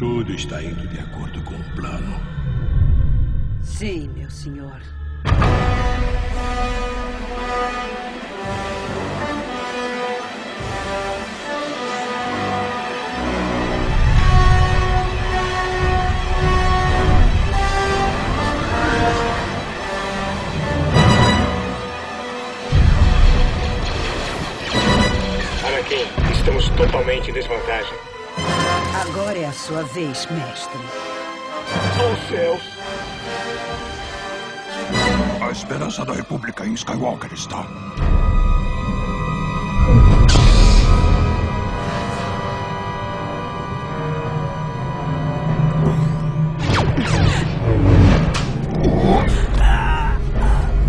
Tudo está indo de acordo com o plano. Sim, meu senhor. Anakin, estamos totalmente em desvantagem. Agora é a sua vez, mestre. Oh, céus! A esperança da República em Skywalker está.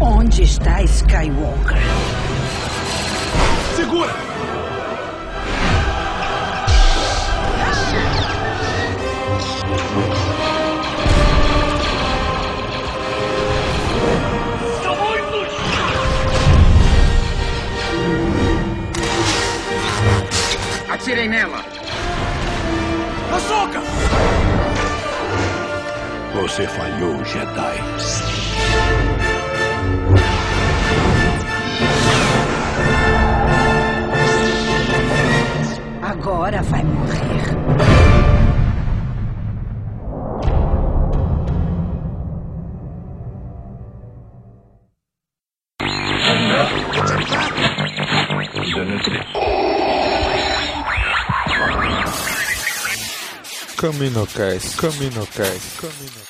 Onde está Skywalker? Segura! Atirei nela! Ahsoka! Você falhou, Jedi. Agora vai morrer. Caminocast, Caminocast, Caminocast.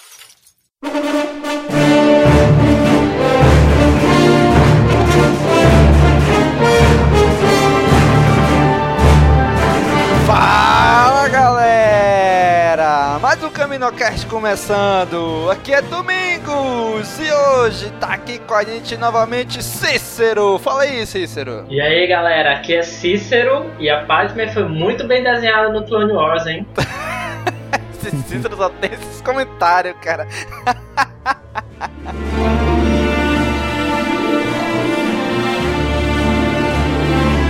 Fala galera! Mais um Caminocast começando! Aqui é Domingos e hoje tá aqui com a gente novamente Cícero! Fala aí, Cícero! E aí galera, aqui é Cícero e a Padme foi muito bem desenhada no Clone Wars, hein? Esse Cícero só tem esses comentários, cara.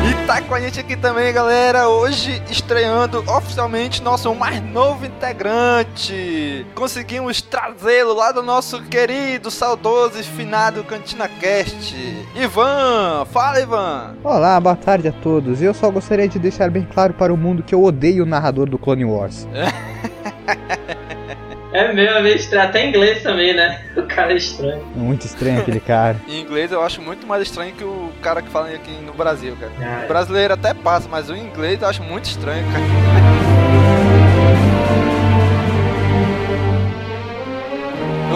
E tá com a gente aqui também, galera, hoje estreando oficialmente nosso mais novo integrante. Conseguimos trazê-lo lá do nosso querido, saudoso e finado Cantina Cast. Ivan, fala Ivan. Olá, boa tarde a todos. Eu só gostaria de deixar bem claro para o mundo que eu odeio o narrador do Clone Wars. É mesmo, é meio estranho, até em inglês também, né? O cara é estranho. Muito estranho aquele cara. Em inglês eu acho muito mais estranho que o cara que fala aqui no Brasil, cara. Ah, O brasileiro até passa, mas o inglês eu acho muito estranho, cara.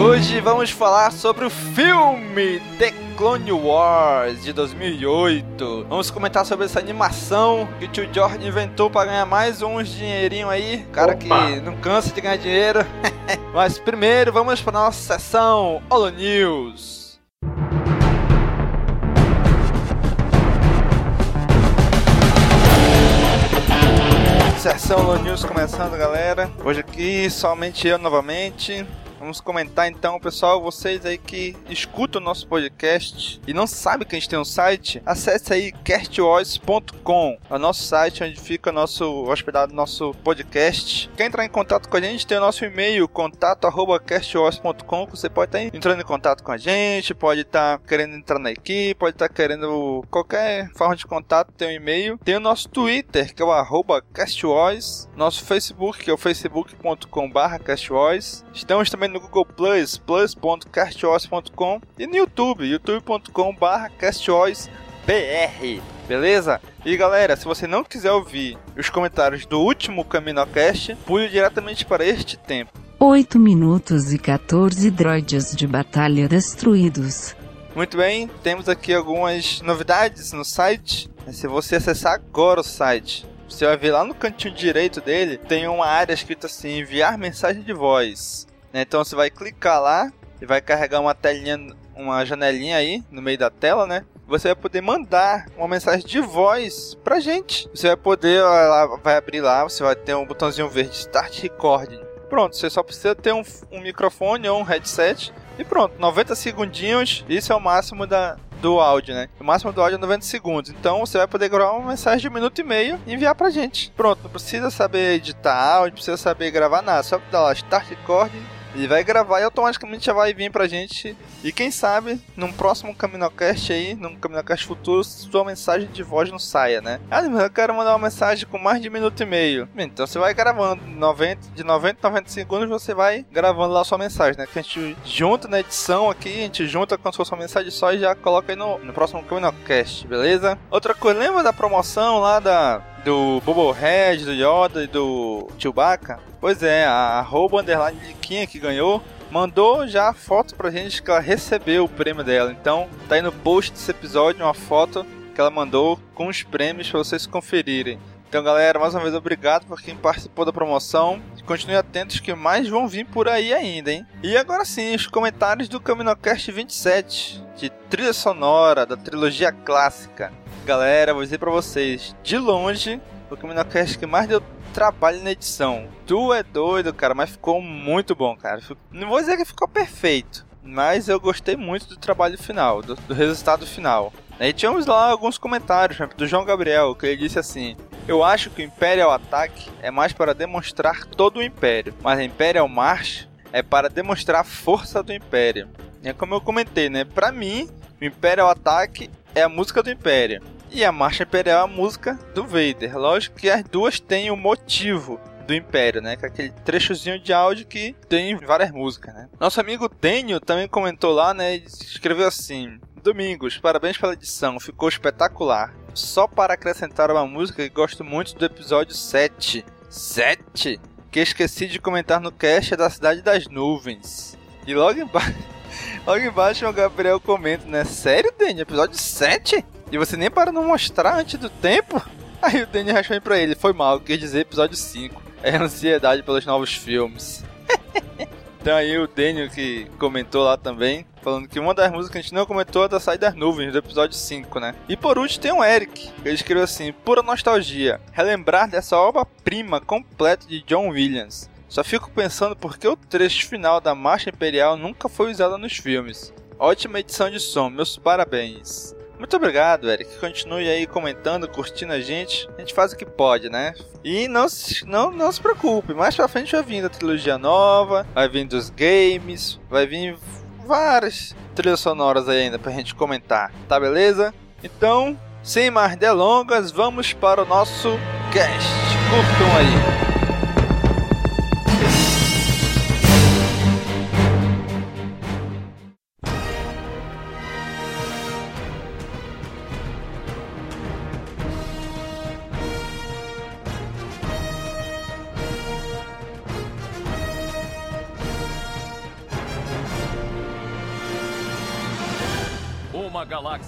Hoje vamos falar sobre o filme The Clone Wars de 2008. Vamos comentar sobre essa animação que o tio George inventou para ganhar mais uns dinheirinho aí. Cara Opa. que não cansa de ganhar dinheiro. Mas primeiro vamos para nossa sessão Holo News. Sessão Holo News começando, galera. Hoje aqui somente eu novamente. Vamos comentar então, pessoal, vocês aí que escutam o nosso podcast e não sabem que a gente tem um site, acesse aí castvoice.com, é o nosso site onde fica nosso hospedado nosso podcast. Quer entrar em contato com a gente, tem o nosso e-mail contato@castvoice.com, você pode estar entrando em contato com a gente, pode estar querendo entrar na equipe, pode estar querendo qualquer forma de contato, tem um e-mail. Tem o nosso Twitter, que é o castvoice, nosso Facebook, que é o facebook.com/barra castvoice. Estamos também no Google Plus, plus.castvoice.com e no YouTube, youtube.com/barra castvoicebr. Beleza? E galera, se você não quiser ouvir os comentários do último Caminocast, pule diretamente para este tempo. 8 minutos e 14 droids de batalha destruídos. Muito bem, temos aqui algumas novidades no site. Se você acessar agora o site, você vai ver lá no cantinho direito dele, tem uma área escrita assim, enviar mensagem de voz. Né? Então você vai clicar lá e vai carregar uma telinha, uma janelinha aí no meio da tela, né? Você vai poder mandar uma mensagem de voz pra gente. Você vai poder, lá, vai abrir lá, você vai ter um botãozinho verde Start Recording. Pronto, você só precisa ter um, um microfone ou um headset E pronto, 90 segundinhos, isso é o máximo da, do áudio, né? O máximo do áudio é 90 segundos. Então você vai poder gravar uma mensagem de um minuto e meio e enviar pra gente. Pronto, não precisa saber editar áudio, não precisa saber gravar nada. Só dar lá start record ele vai gravar e automaticamente já vai vir pra gente. E quem sabe, num próximo Caminocast aí, num Caminocast futuro, sua mensagem de voz não saia, né? Ah, mas eu quero mandar uma mensagem com mais de minuto e meio. Então você vai gravando 90, de 90 a 90 segundos, você vai gravando lá a sua mensagem, né? Que a gente junta na edição aqui, a gente junta com a sua mensagem só e já coloca aí no, no próximo Caminocast, beleza? Outra coisa, lembra da promoção lá da do Bubblehead, do Yoda e do Chewbacca? Pois é, a arroba underline Liquinha que ganhou mandou já a foto pra gente que ela recebeu o prêmio dela. Então tá aí no post desse episódio uma foto que ela mandou com os prêmios para vocês conferirem. Então, galera, mais uma vez obrigado por quem participou da promoção. Continue atentos que mais vão vir por aí ainda, hein? E agora sim, os comentários do CaminoCast 27, de trilha sonora da trilogia clássica. Galera, vou dizer pra vocês, de longe, o CaminoCast que mais deu trabalho na edição. Tu é doido, cara, mas ficou muito bom, cara. Não vou dizer que ficou perfeito, mas eu gostei muito do trabalho final, do, do resultado final. E tínhamos lá alguns comentários, do João Gabriel, que ele disse assim: Eu acho que o Imperial Attack é mais para demonstrar todo o Império, mas a Imperial March é para demonstrar a força do Império. É como eu comentei, né? Pra mim, o Imperial Attack é a música do Império. E a Marcha Imperial é a música do Vader. Lógico que as duas têm o um motivo do Império, né? Com aquele trechozinho de áudio que tem várias músicas, né? Nosso amigo Tenio também comentou lá, né? Escreveu assim: Domingos, parabéns pela edição, ficou espetacular. Só para acrescentar uma música que gosto muito do episódio 7. 7? Que esqueci de comentar no cast é da Cidade das Nuvens. E logo embaixo. Logo embaixo o Gabriel comenta, né? Sério, Dani? Episódio 7? E você nem para não mostrar antes do tempo? Aí o Danny respondeu pra ele, foi mal, quer dizer episódio 5. É ansiedade pelos novos filmes. então aí o Daniel que comentou lá também, falando que uma das músicas que a gente não comentou é da Saída das Nuvens, do episódio 5, né? E por último tem o Eric, que ele escreveu assim, pura nostalgia, relembrar dessa obra-prima completa de John Williams. Só fico pensando por que o trecho final da Marcha Imperial nunca foi usado nos filmes. Ótima edição de som, meus parabéns. Muito obrigado, Eric. Continue aí comentando, curtindo a gente. A gente faz o que pode, né? E não, não, não se preocupe, mais pra frente vai vir a trilogia nova, vai vir dos games, vai vir várias trilhas sonoras aí ainda pra gente comentar, tá beleza? Então, sem mais delongas, vamos para o nosso cast. Curtam aí.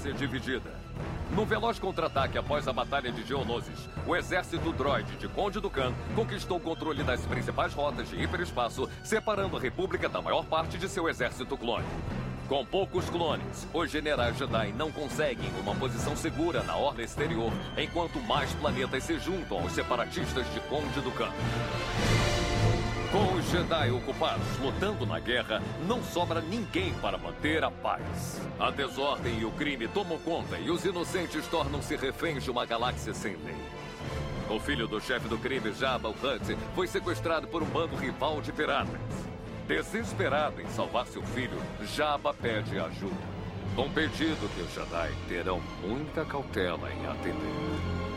Galáxia dividida. Num veloz contra-ataque após a Batalha de Geonosis, o exército droide de Conde Dukan conquistou o controle das principais rotas de hiperespaço, separando a República da maior parte de seu exército clone. Com poucos clones, os generais Jedi não conseguem uma posição segura na ordem exterior, enquanto mais planetas se juntam aos separatistas de Conde Dukan. Com os Jedi ocupados lutando na guerra, não sobra ninguém para manter a paz. A desordem e o crime tomam conta e os inocentes tornam-se reféns de uma galáxia sem lei. O filho do chefe do crime, Jabba o Hutt, foi sequestrado por um bando rival de piratas. Desesperado em salvar seu filho, Jabba pede ajuda. Um pedido que os Jedi terão muita cautela em atender.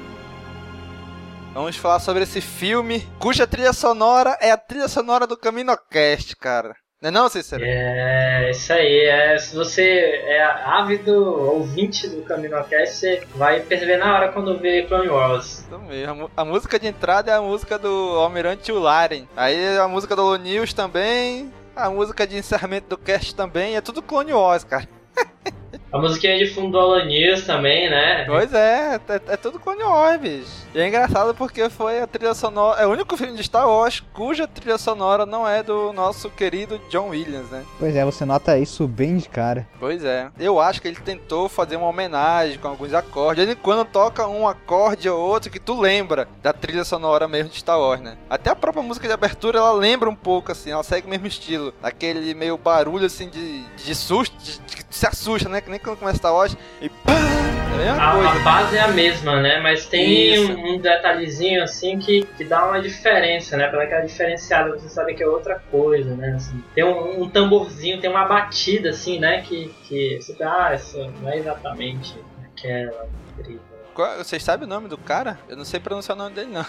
Vamos falar sobre esse filme, cuja trilha sonora é a trilha sonora do CaminoCast, cara. Não é não, Cícero? É, isso aí. É, se você é ávido ouvinte do CaminoCast, você vai perceber na hora quando vê Clone Wars. Isso mesmo. A música de entrada é a música do Almirante Ularen. Aí a música do News também. A música de encerramento do cast também. É tudo Clone Wars, cara. A musiquinha de fundo do Alanis também, né? Pois é, é, é tudo Clone Wars, bicho. E é engraçado porque foi a trilha sonora. É o único filme de Star Wars cuja trilha sonora não é do nosso querido John Williams, né? Pois é, você nota isso bem de cara. Pois é. Eu acho que ele tentou fazer uma homenagem com alguns acordes. Ele quando toca um acorde ou outro que tu lembra da trilha sonora mesmo de Star Wars, né? Até a própria música de abertura ela lembra um pouco, assim, ela segue o mesmo estilo. Aquele meio barulho assim de, de susto, de, de, se assusta, né? Que nem quando começa Star Wars e pá! É a mesma A, coisa. a base é a mesma, né? Mas tem um, um detalhezinho assim que, que dá uma diferença, né? Dar aquela diferenciada, você sabe que é outra coisa, né? Assim, tem um, um tamborzinho, tem uma batida assim, né? Que, que você fala, ah, isso não é exatamente aquela trilha. Qual- Vocês sabem o nome do cara? Eu não sei pronunciar o nome dele, não.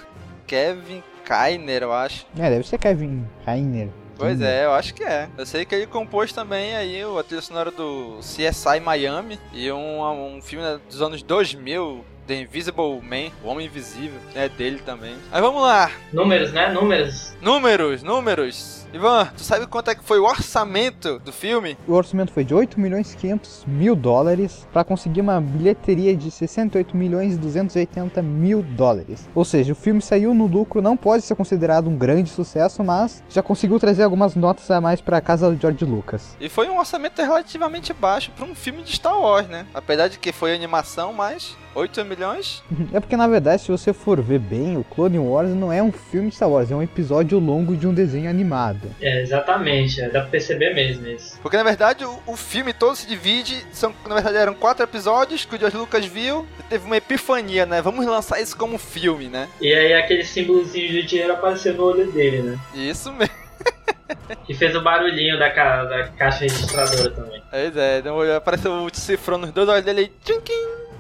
Kevin Kainer, eu acho. É, deve ser Kevin Rainer. Pois é, eu acho que é. Eu sei que ele compôs também aí o- a trilha sonora do CSI Miami e um, um filme dos anos 2000, The Invisible Man, O Homem Invisível, é dele também. Mas vamos lá, Números, né? Números. números, números. Ivan, tu sabe quanto é que foi o orçamento do filme? O orçamento foi de 8 milhões e 500 mil dólares para conseguir uma bilheteria de 68 milhões e 280 mil dólares. Ou seja, o filme saiu no lucro, não pode ser considerado um grande sucesso, mas já conseguiu trazer algumas notas a mais para a casa do George Lucas. E foi um orçamento relativamente baixo para um filme de Star Wars, né? Apesar de que foi animação, mas 8 milhões? É porque na verdade, se você for ver bem, o Clone Wars não é um filme de Star Wars, é um episódio longo de um desenho animado. É, exatamente. é, Dá pra perceber mesmo isso. Porque na verdade o, o filme todo se divide, são, na verdade eram quatro episódios que o George Lucas viu e teve uma epifania, né? Vamos lançar isso como filme, né? E aí aquele símbolozinho de dinheiro apareceu no olho dele, né? Isso mesmo. Que fez o barulhinho da, ca- da caixa registradora também. Pois é, apareceu o cifrão nos dois olhos dele aí.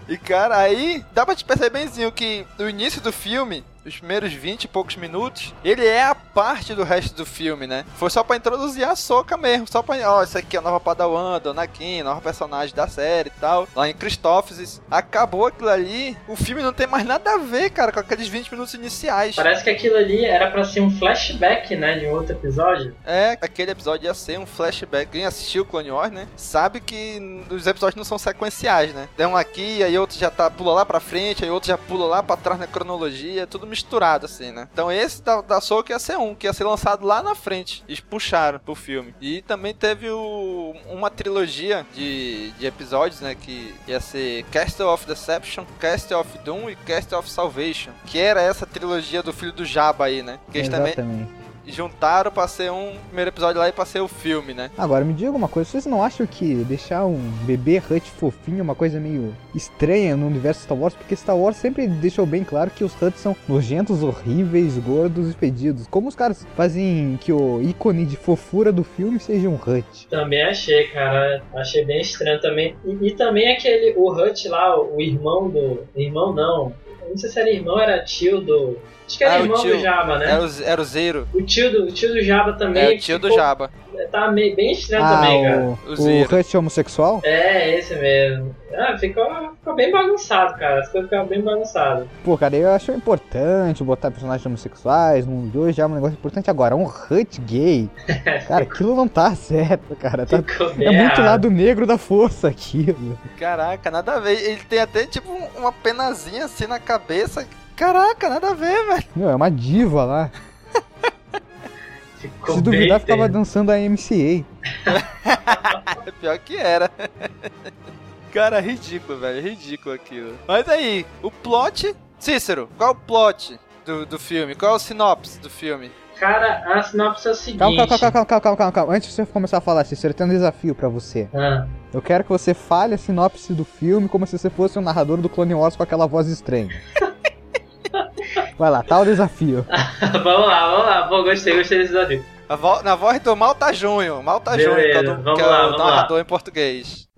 E cara, aí dá pra te perceber benzinho que no início do filme, os primeiros 20 e poucos minutos, ele é a parte do resto do filme, né? Foi só pra introduzir a Soca mesmo, só pra, ó, isso aqui é a nova Padawan, Dona Kim, nova personagem da série e tal, lá em Christophsis. Acabou aquilo ali, o filme não tem mais nada a ver, cara, com aqueles 20 minutos iniciais. Parece que aquilo ali era pra ser um flashback, né? De outro episódio. É, aquele episódio ia ser um flashback. Quem assistiu Clone Wars, né? Sabe que os episódios não são sequenciais, né? Tem um aqui, aí outro já tá, pula lá pra frente, aí outro já pula lá pra trás na cronologia, tudo misturado assim, né? Então esse da, da Soul ia ser um, que ia ser lançado lá na frente. Eles puxaram pro filme. E também teve o, uma trilogia de, de episódios, né? Que ia ser Castle of Deception, Castle of Doom e Castle of Salvation. Que era essa trilogia do filho do Jabba aí, né? Que eles também Exatamente. Juntaram pra ser um primeiro episódio lá e pra ser o filme, né? Agora, me diga uma coisa, vocês não acham que deixar um bebê Hut fofinho é uma coisa meio estranha no universo Star Wars? Porque Star Wars sempre deixou bem claro que os Huts são nojentos, horríveis, gordos e fedidos. Como os caras fazem que o ícone de fofura do filme seja um Hut? Também achei, cara. Achei bem estranho também. E, e também aquele, o Hut lá, o irmão do. Irmão não. Não sei se era irmão, era tio do. Acho que era Ah, o irmão tio. do Jabba, né? Era o, era o Zero. O tio do, o tio do Jabba também. É o tio do ficou- Jabba. Tá meio, bem estranho Ah, também, cara. o, O o Zero. Hut homossexual? É, esse mesmo. Ah, ficou, ficou bem bagunçado, cara. As coisas ficaram bem bagunçadas. Pô, cara, eu acho importante botar personagens homossexuais no mundo de hoje, é um negócio importante. Agora, um Hut gay, cara, aquilo não tá certo, cara. Tá, é muito lado negro da força aquilo. Caraca, nada a ver. Ele tem até tipo um- uma penazinha assim na cabeça. Caraca, nada a ver, velho. Meu, é uma diva lá. Ficou Se duvidar, ficava dançando a MCA. Pior que era. Cara, ridículo, velho. Ridículo aquilo. Mas aí, o plot. Cícero, qual é o plot do, do filme? Qual é o sinopse do filme? Cara, a sinopse é o seguinte. Calma, calma, calma, calma, calma, calma, calma. Antes de você começar a falar, Cícero, eu tenho um desafio pra você. Ah, Eu quero que você fale a sinopse do filme como se você fosse um narrador do Clone Wars com aquela voz estranha. Vai lá, tá o desafio. vamos lá, vamos lá. Pô, gostei, gostei desse desafio. Na voz do Malta Júnior. Malta Beleza, Júnior, que é, o vamos que é lá, o vamos lá. narrador em português.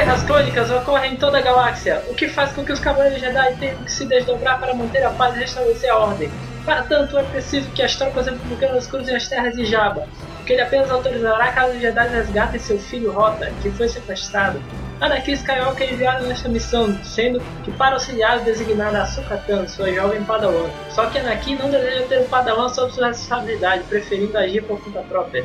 Guerras clônicas ocorrem em toda a galáxia, o que faz com que os Cavaleiros Jedi tenham que se desdobrar para manter a paz e restabelecer a ordem. Para tanto, é preciso que as tropas republicanas cruzem as terras de Jabba. porque ele apenas autorizará caso os Jedi resgatem seu filho Rota, que foi sequestrado. Anakin Skywalker é enviado nesta missão, sendo que para auxiliar designada Ahsoka Tano, sua jovem padawan. Só que Anakin não deseja ter um padawan sob sua responsabilidade, preferindo agir por conta própria.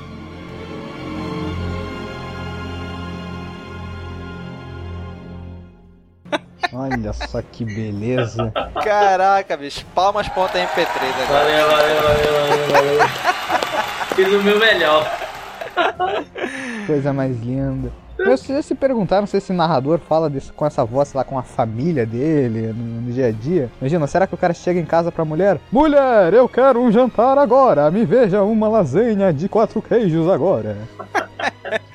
Olha só que beleza. Caraca, bicho. Palmas ponta MP3 agora. Valeu, valeu, valeu, valeu, valeu. Fiz o meu melhor. Coisa mais linda. Vocês se perguntaram se esse narrador fala desse, com essa voz lá com a família dele no, no dia a dia? Imagina, será que o cara chega em casa pra mulher? Mulher, eu quero um jantar agora. Me veja uma lasanha de quatro queijos agora.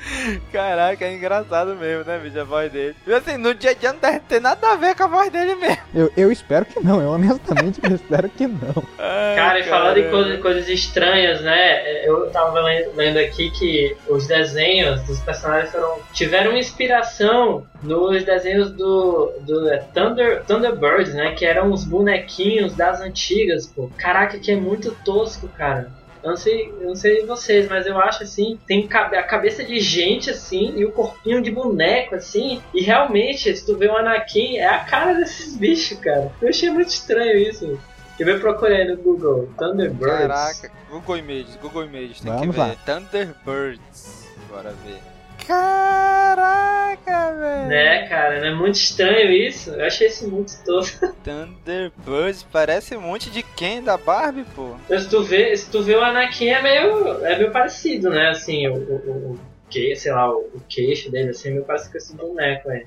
Caraca, é engraçado mesmo, né, bicho? A voz dele. E assim, no dia a dia não deve ter nada a ver com a voz dele mesmo. Eu, eu espero que não, eu honestamente espero que não. Ai, Cara, e falando em coisas, coisas estranhas, né? Eu tava lendo, lendo aqui que os desenhos dos personagens foram, tiveram inspiração nos desenhos do, do é, Thunder, Thunderbirds, né? Que eram os bonequinhos das antigas, pô. Caraca, que é muito tosco, cara. Eu não sei, eu não sei vocês, mas eu acho assim, tem a cabeça de gente assim e o corpinho de boneco assim, e realmente, se tu vê o Anakin, é a cara desses bichos, cara. Eu achei muito estranho isso. Eu vou procurar no Google, Thunderbirds. Caraca, Google Images, Google Images, tem Vamos que lá. ver. Thunderbirds. Bora ver. Caraca, velho. Né, cara, não é muito estranho isso? Eu achei isso muito tosco. Thunderbirds parece um monte de Ken da Barbie, pô. Mas se tu vê, se tu vê o Anakin é meio, é meio parecido, né? Assim, o, o, o, o que, sei lá, o, o queixo dele assim, é meio parecido com esse boneco aí.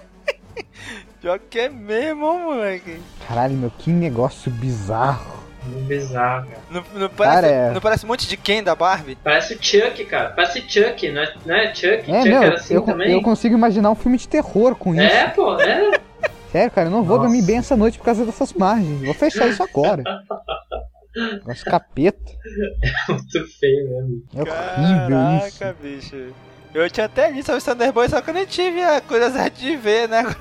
Pior que é mesmo, moleque. Caralho, meu, que negócio bizarro. Muito bizarro, cara. Não, não parece, Cara, é- não parece um monte de Ken da Barbie? Parece o Chuck, cara. Parece Chuck, não é, não é Chuck? É, Chuck meu, era assim eu, também? eu consigo imaginar um filme de terror com isso. É, pô, é. Sério, cara, eu não vou Nossa. dormir bem essa noite por causa dessas imagens. Vou fechar isso agora. Negócio capeta. Muito feio, né? amigo? É horrível isso. Caraca, bicho. Eu tinha até lido sobre os Thunderbirds, só que eu não tive a curiosidade de ver, né?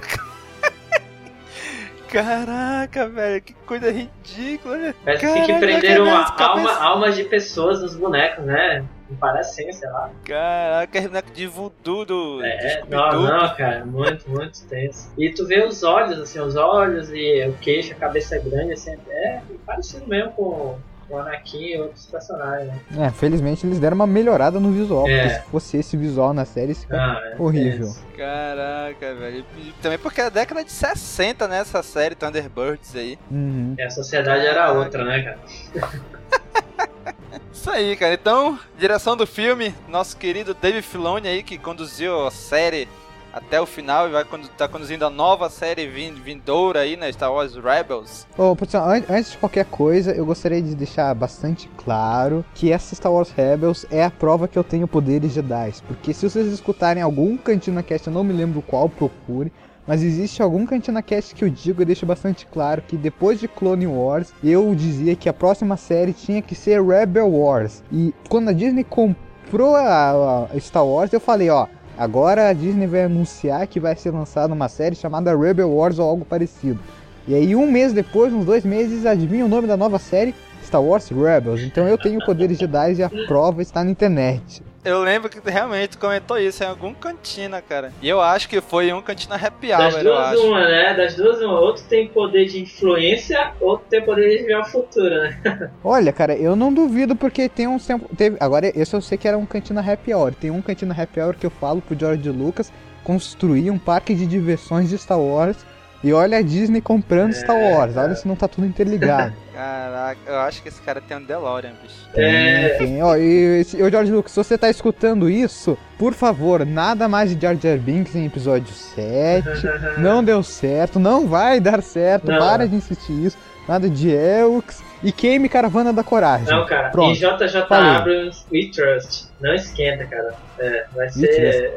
Caraca, velho, que coisa ridícula. né? Parece assim que Caraca, prenderam a alma, almas de pessoas nos bonecos, né? Não parece assim, sei lá. Caraca, esse boneco de voodoo do, É, não, não, cara, muito, muito tenso. E tu vê os olhos, assim, os olhos e o queixo, a cabeça grande, assim, é parecido mesmo com o Anakin e outros personagens, né? É, felizmente eles deram uma melhorada no visual. É. Porque se fosse esse visual na série, isso fica Ah, é horrível. tenso. Caraca, velho. E também porque é a década de 60, né? Essa série Thunderbirds aí. Uhum. E a sociedade era outra, né, cara? Isso aí, cara. Então, direção do filme, nosso querido Dave Filoni aí, que conduziu a série até o final e vai tá conduzindo a nova série vin vindoura aí, né? Star Wars Rebels. Ô, an- antes de qualquer coisa, eu gostaria de deixar bastante claro que essa Star Wars Rebels é a prova que eu tenho poderes Jedi. Porque se vocês escutarem algum Cantina Cast, eu não me lembro qual, procure. Mas existe algum Cantina Cast que eu digo e deixo bastante claro que depois de Clone Wars, eu dizia que a próxima série tinha que ser Rebel Wars. E quando a Disney comprou a, a Star Wars, eu falei, ó, agora a Disney vai anunciar que vai ser lançada uma série chamada Rebel Wars ou algo parecido. E aí, um mês depois, uns dois meses, adivinha o nome da nova série? Star Wars Rebels. Então eu tenho poderes Jedi e a prova está na internet. Eu lembro que realmente tu comentou isso em algum cantina, cara. E eu acho que foi em um cantina happy Das hour, eu duas, acho. uma, né? Das duas, uma. Outro tem poder de influência, outro tem poder de ver o futuro, né? Olha, cara, eu não duvido porque tem uns tempo. Teve, agora, esse eu sei que era um cantina happy hour. Tem um cantina happy hour que eu falo pro George Lucas construir um parque de diversões de Star Wars. E olha a Disney comprando Star Wars. Olha se não tá tudo interligado. Caraca, eu acho que esse cara tem um DeLorean, bicho. É. Tem, ó, e, ô George Lucas, se você tá escutando isso, por favor, nada mais de Jar Jar Binks em episódio 7. não deu certo, não vai dar certo, Não. para de insistir isso. Nada de Elks e queime Caravana da Coragem. Não, cara. Pronto. E JJ falei. Abrams, We Trust. Não esquenta, cara. É, vai ser.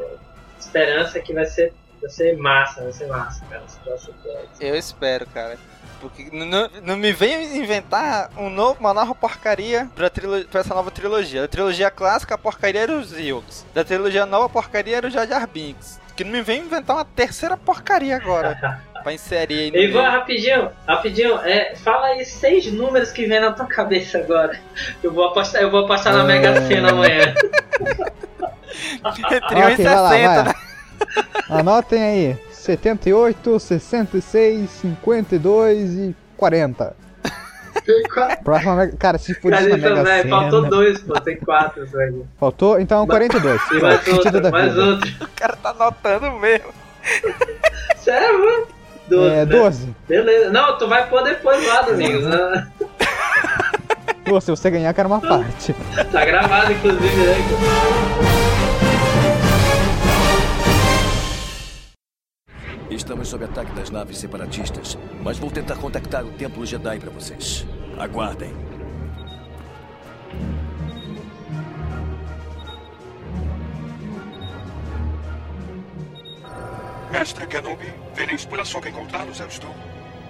Esperança que vai ser, vai ser massa, vai ser massa, cara. Episódio. Eu espero, cara. Porque não, não me venha inventar um novo, uma nova porcaria pra, pra essa nova trilogia. Da trilogia clássica, a porcaria era os Ewoks. Da trilogia nova, a porcaria era o Jar Jar Binks. Que não me venha inventar uma terceira porcaria agora. pra inserir aí no Ivan, meio. rapidinho, rapidinho, é, fala aí seis números que vem na tua cabeça agora. Eu vou apostar, eu vou apostar na Mega Sena amanhã. Entre 1 e Ok, vai lá, 60, vai. né? Anotem aí. 78, 66, 52 e 40. Próxima Mega... Cara, se for isso na Mega faltou dois, pô, tem quatro, velho. Faltou? Então 42. E mais outro, da mais vida. outro. O cara tá anotando mesmo. Sério, mano? Doze, É, né? 12. Beleza. Não, tu vai pôr depois lá, Domingos. né? Pô, se você ganhar, eu quero uma parte. Tá gravado, inclusive, né? Estamos sob ataque das naves separatistas, mas vou tentar contactar o Templo Jedi para vocês. Aguardem. Mestre Kenobi, feliz pela Soka encontrá-los, eu estou.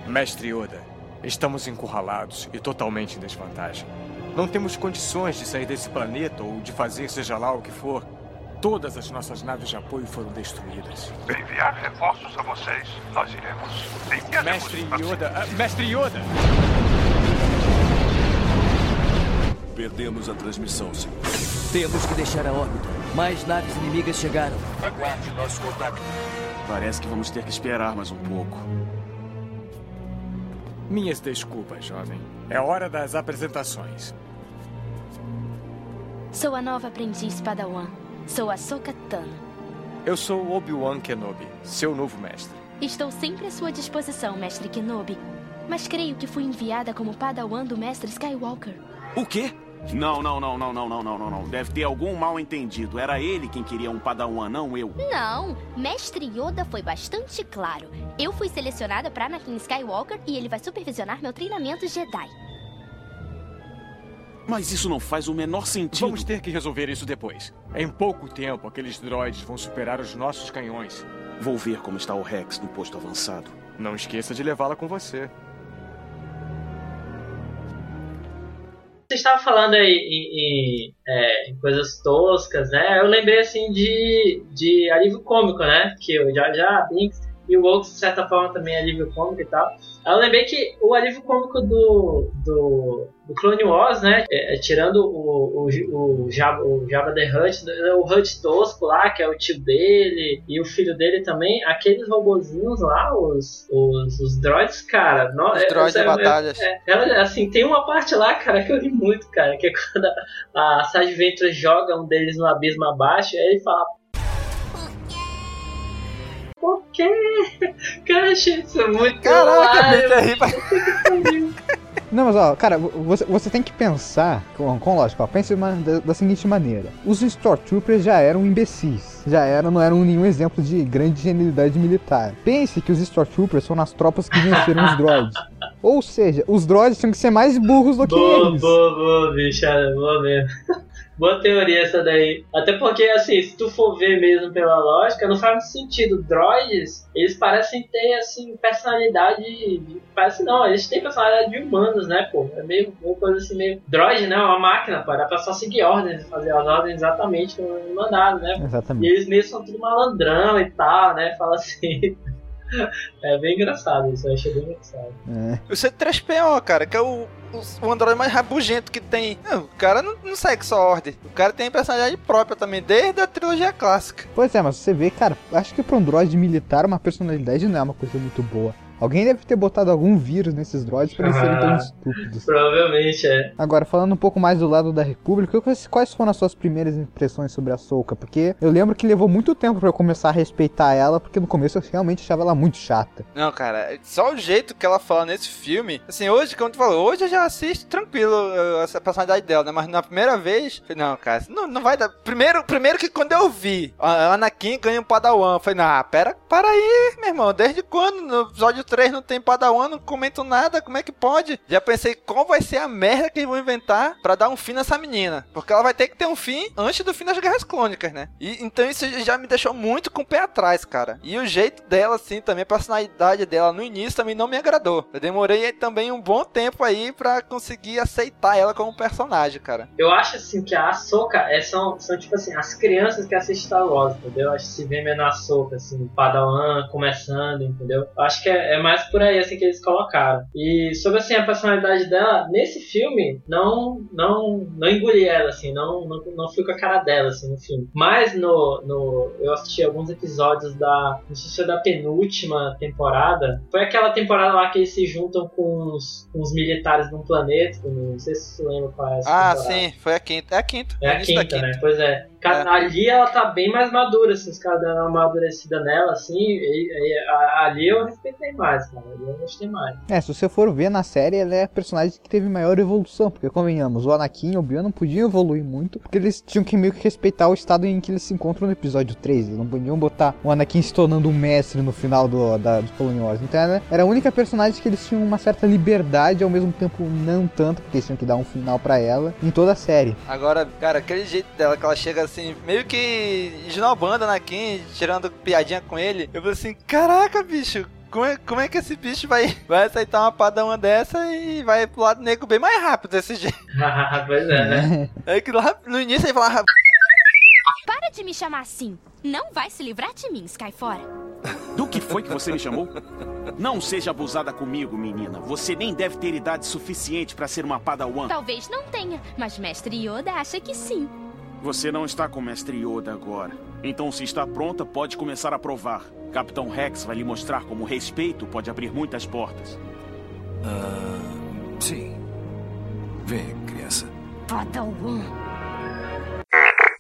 Mestre Yoda, estamos encurralados e totalmente em desvantagem. Não temos condições de sair desse planeta ou de fazer seja lá o que for. Todas as nossas naves de apoio foram destruídas. Enviar reforços a vocês. Nós iremos. Enviaremos Mestre Yoda, ah, Mestre Yoda! Perdemos a transmissão, senhor. Temos que deixar a órbita. Mais naves inimigas chegaram. Aguarde nosso contato. Parece que vamos ter que esperar mais um pouco. Minhas desculpas, jovem. É hora das apresentações. Sou a nova aprendiz Padawan. Sou Ahsoka Tano. Eu sou Obi-Wan Kenobi, seu novo mestre. Estou sempre à sua disposição, mestre Kenobi. Mas creio que fui enviada como padawan do mestre Skywalker. O quê? Não, não, não, não, não, não, não, não, Deve ter algum mal entendido. Era ele quem queria um padawan, não eu. Não, mestre Yoda foi bastante claro. Eu fui selecionada para Anakin Skywalker e ele vai supervisionar meu treinamento Jedi. Mas isso não faz o menor sentido. Vamos ter que resolver isso depois. Em pouco tempo, aqueles droids vão superar os nossos canhões. Vou ver como está o Rex no posto avançado. Não esqueça de levá-la com você. Você estava falando aí em, em, é, em coisas toscas, né? Eu lembrei assim de, de alívio cômico, né? Que o Jar Jar Binks e o Oaks, de certa forma, também é alívio cômico e tal. Eu lembrei que o alívio cômico do, do, do Clone Wars, né? É, é, tirando o, o, o, Jabba, o Jabba the Hutt, o Hutt tosco lá, que é o tio dele, e o filho dele também, aqueles robozinhos lá, os, os, os droids, cara. No, Os droids de batalhas. É, ela, assim, tem uma parte lá, cara, que eu ri muito, cara, que é quando a, a Sage Ventress joga um deles no abismo abaixo, aí ele fala. Quê? Cara, achei isso muito Caraca, hilário. bicho, aí, Não, mas ó, cara, você, você tem que pensar, com, com lógico, ó, pense uma- da, da seguinte maneira. Os Stormtroopers já eram imbecis, já eram, não eram nenhum exemplo de grande genialidade militar. Pense que os Stormtroopers foram as tropas que venceram os droids. Ou seja, os droids tinham que ser mais burros do que Boa, eles. boa, boa, bicho, é, boa mesmo. Boa teoria essa daí. Até porque, assim, se tu for ver mesmo pela lógica, não faz muito sentido. Droids, eles parecem ter, assim, personalidade. de- Parece não, eles têm personalidade de humanos, né, pô? É meio uma coisa assim, meio. Droid, né? Uma máquina, pô. Era pra só seguir ordens, fazer as ordens exatamente como mandado, né? E Exatamente. eles mesmo são tudo malandrão e tal, né? Fala assim. É bem engraçado isso, eu achei bem engraçado. É. O C3PO, cara, que é o, o, o android mais rabugento que tem. Não, o cara não, não segue só ordem. O cara tem personalidade própria também, desde a trilogia clássica. Pois é, mas você vê, cara, acho que pra um droid militar uma personalidade não é uma coisa muito boa. Alguém deve ter botado algum vírus nesses droids pra eles serem tão Ah. estúpidos. Provavelmente é. Agora, falando um pouco mais do lado da República, quais- quais foram as suas primeiras impressões sobre a Soca? Porque eu lembro que levou muito tempo pra eu começar a respeitar ela, porque no começo eu realmente achava ela muito chata. Não, cara, só o jeito que ela fala nesse filme. Assim, hoje, como tu falou, hoje eu já assisto tranquilo uh, essa personalidade dela, né? Mas na primeira vez, falei, não, cara, não, não vai dar. Primeiro, primeiro que quando eu vi a Anakin ganha um Padawan, eu falei, não, pera, para aí, meu irmão, desde quando? No episódio 3 não tem Padawan, não comento nada, como é que pode? Já pensei qual vai ser a merda que eles vão inventar pra dar um fim nessa menina. Porque ela vai ter que ter um fim antes do fim das Guerras Clônicas, né? E então isso já me deixou muito com o pé atrás, cara. E o jeito dela, assim, também, a personalidade dela no início também não me agradou. Eu demorei também um bom tempo aí pra conseguir aceitar ela como personagem, cara. Eu acho assim que a Ahsoka é, são, são tipo assim, as crianças que assistem Star Wars, entendeu? Acho que se vê menos a Ahsoka, assim, Padawan começando, entendeu? Eu acho que é, é, mais por aí assim que eles colocaram. E sobre assim a personalidade dela, nesse filme, não não não engoli ela, assim, não, não, não fui com a cara dela, assim, no filme. Mas no, no. Eu assisti alguns episódios da. Não sei se é da penúltima temporada. Foi aquela temporada lá que eles se juntam com os, com os militares num planeta. Não sei se você lembra qual é essa Ah, temporada. sim, foi a quinta. É a quinta. É a da quinta, né? Pois é. É. Ali ela tá bem mais madura, assim, os caras deram uma amadurecida nela, assim, e, e a- ali eu respeitei mais, cara. Ali eu gostei mais. É, se você for ver na série, ela é a personagem que teve maior evolução, porque convenhamos, o Anakin e o Obi-Wan não podiam evoluir muito, porque eles tinham que meio que respeitar o estado em que eles se encontram no episódio 3, eles não podiam botar o Anakin se tornando um mestre no final do, da, do Clone Wars, então ela era a única personagem que eles tinham uma certa liberdade, ao mesmo tempo não tanto, porque eles tinham que dar um final pra ela, em toda a série. Agora, cara, aquele jeito dela que ela chega assim, meio que esnobando Anakin, tirando piadinha com ele. Eu falei assim, caraca, bicho. Como é, como é que esse bicho vai, vai aceitar uma padawan dessa e vai pro lado negro bem mais rápido desse jeito? pois é, né? É que lá no início ele falava, Para de me chamar assim. Não vai se livrar de mim, Skyfora. Do que foi que você me chamou? Não seja abusada comigo, menina. Você nem deve ter idade suficiente pra ser uma padawan. Talvez não tenha, mas Mestre Yoda acha que sim. Você não está com o Mestre Yoda agora. Então, se está pronta, pode começar a provar. Capitão Rex vai lhe mostrar como respeito pode abrir muitas portas. Ah, sim. Vem, criança. Padawan.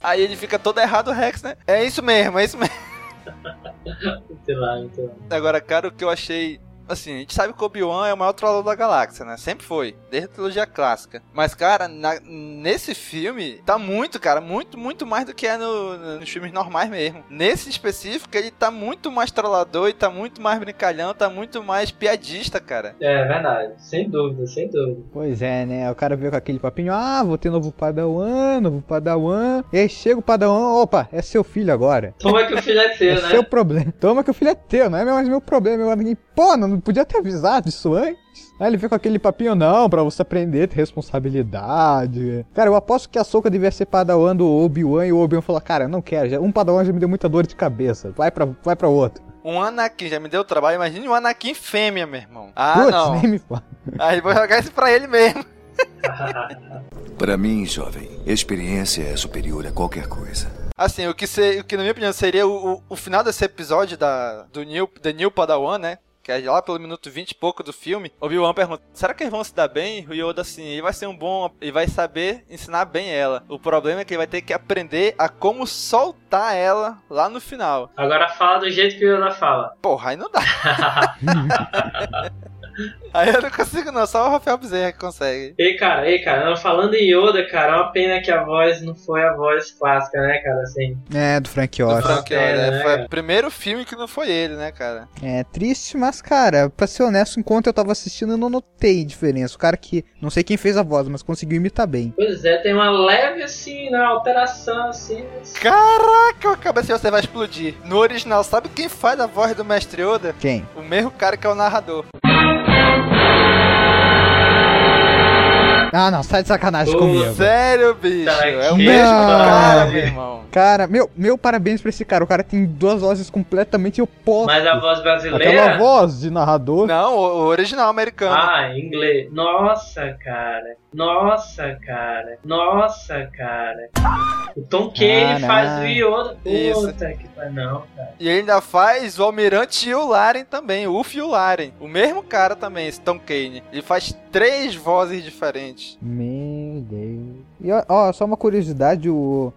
Aí ele fica todo errado, o Rex, né? É isso mesmo, é isso mesmo. Sei lá, lá. Agora, cara, o que eu achei. Assim, a gente sabe que o Obi-Wan é o maior trollador da galáxia, né? Sempre foi, desde a trilogia clássica. Mas, cara, na- nesse filme, tá muito, cara, muito, muito mais do que é no- no- nos filmes normais mesmo. Nesse específico, ele tá muito mais trollador e tá muito mais brincalhão, tá muito mais piadista, cara. É verdade, sem dúvida, sem dúvida. Pois é, né? O cara veio com aquele papinho, ah, vou ter novo Padawan, novo Padawan. E aí chega o Padawan, opa, é seu filho agora. Toma que o filho é seu, é né? seu problema. Toma que o filho é teu, não é mais meu problema. Meu amigo, pô, não podia ter avisado isso antes. Aí ele veio com aquele papinho, não, pra você aprender, ter responsabilidade. Cara, eu aposto que a Soca devia ser Padawan do Obi-Wan e o Obi-Wan falou, cara, eu não quero, já- um Padawan já me deu muita dor de cabeça, vai pra, vai pra outro. Um Anakin já me deu trabalho, imagine um Anakin fêmea, meu irmão. Ah, Putz, não. nem me fala. Aí vou jogar isso pra ele mesmo. Para mim, jovem, experiência é superior a qualquer coisa. Assim, o que, se- o que na minha opinião seria o, o- o final desse episódio da, do New, The New Padawan, né? Que é lá pelo minuto 20 e pouco do filme. O Obi-Wan pergunta, será que eles vão se dar bem? O Yoda assim, ele vai ser um bom... e vai saber ensinar bem ela. O problema é que ele vai ter que aprender a como soltar ela lá no final. Agora fala do jeito que o Yoda fala. Porra, aí não dá. aí eu não consigo não, só o Rafael Bezerra que consegue. Ei, cara, ei, cara, falando em Yoda, cara, é uma pena que a voz não foi a voz clássica, né, cara, assim. É, do Frank Do Oz. Frank É, Oz, né, Foi cara? o primeiro filme que não foi ele, né, cara? É triste, mas, cara, pra ser honesto, enquanto eu tava assistindo, eu não notei diferença. O cara que, não sei quem fez a voz, mas conseguiu imitar bem. Pois é, tem uma leve, assim, né, alteração, assim. mas- Caraca, a cabeça de você vai explodir. No original, sabe quem faz a voz do Mestre Yoda? Quem? O mesmo cara que é o narrador. Ah, não, sai de sacanagem Ô, comigo. Sério, bicho? Tá É o mesmo cara. cara, meu irmão. Cara, meu, meu parabéns pra esse cara. O cara tem duas vozes completamente opostas. Mas a voz Aquela brasileira. voz de narrador. Não, o, o original americano. Ah, em inglês. Nossa, cara. Nossa, cara. Nossa, cara. O Tom Kane Ah, faz o Yoda. Isso. Puta que pariu. Não, cara. E ele ainda faz o Almirante Yularen também, o Uf Yularen. O mesmo cara também, esse Tom Kane. Ele faz três vozes diferentes. Meu Deus. E ó, só uma curiosidade, o-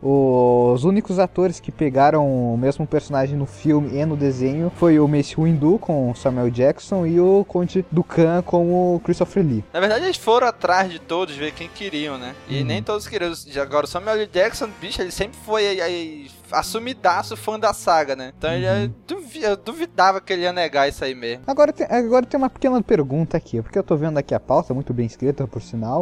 os únicos atores que pegaram o mesmo personagem no filme e no desenho foi o Mace Windu com o Samuel Jackson e o Conde Dukan com o Christopher Lee. Na verdade, eles foram atrás de todos, ver quem queriam, né? E Uhum. nem todos queriam. Agora, o Samuel. Jackson, bicho, ele sempre foi aí, assumidaço fã da saga, né? Então ele é, duvi- eu duvidava que ele ia negar isso aí mesmo. Agora tem, agora tem uma pequena pergunta aqui, porque eu tô vendo aqui a pauta, muito bem escrita, por sinal.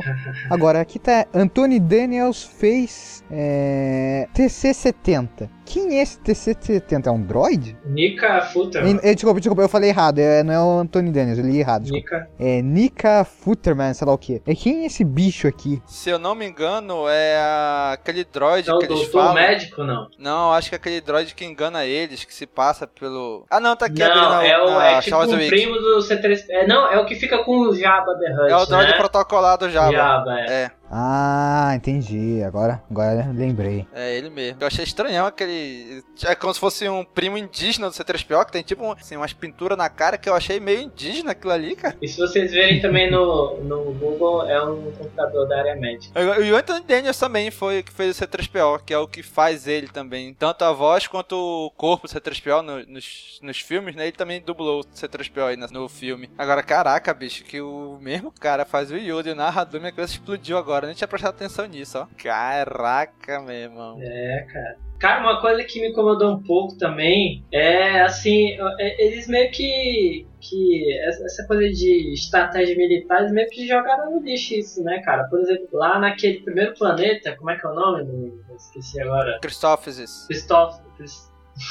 Agora, aqui tá. Anthony Daniels fez é, TC-70. Quem é esse TC-70? É um droid? Nika Futterman. Eh, Desculpa, desculpa, eu falei errado. É, não é o Anthony Daniels, eu li errado. desculpa. Nika. É Nika Futterman, sei lá o que. É quem é esse bicho aqui? Se eu não me engano, é a- aquele droid É o que eles doutor falam. médico, não? Não, acho que é aquele droid que engana eles, que se passa pelo. Ah, não, tá aqui Não, na, é, o, na é tipo um Wick. primo do C3... É, não, é o que fica com o Jabba the Hutt, É o droid né? protocolado Java. Jabba, é. É, Ah, entendi. Agora, agora lembrei. é ele mesmo. Eu achei estranhão aquele. É como se fosse um primo indígena do C3PO, que tem tipo um- assim, umas pinturas na cara que eu achei meio indígena aquilo ali, cara. E se vocês verem também no, no Google, é um computador da área médica. E o Anthony Daniels também foi o que fez o C3PO, que é o que faz ele também. Tanto a voz quanto o corpo do C3PO no- nos, nos filmes, né? Ele também dublou o C3PO aí no filme. Agora, caraca, bicho, que o mesmo cara faz o Yoda e o narrador, minha cabeça explodiu agora. Nem tinha prestado atenção nisso, ó. Caraca, meu irmão. É, cara. Cara, uma coisa que me incomodou um pouco também é assim, é- eles meio que. que essa coisa de estratégia militar, eles meio que jogaram no lixo isso, né, cara? Por exemplo, lá naquele primeiro planeta, como é que é o nome? Esqueci agora. Christophsis. Christoph.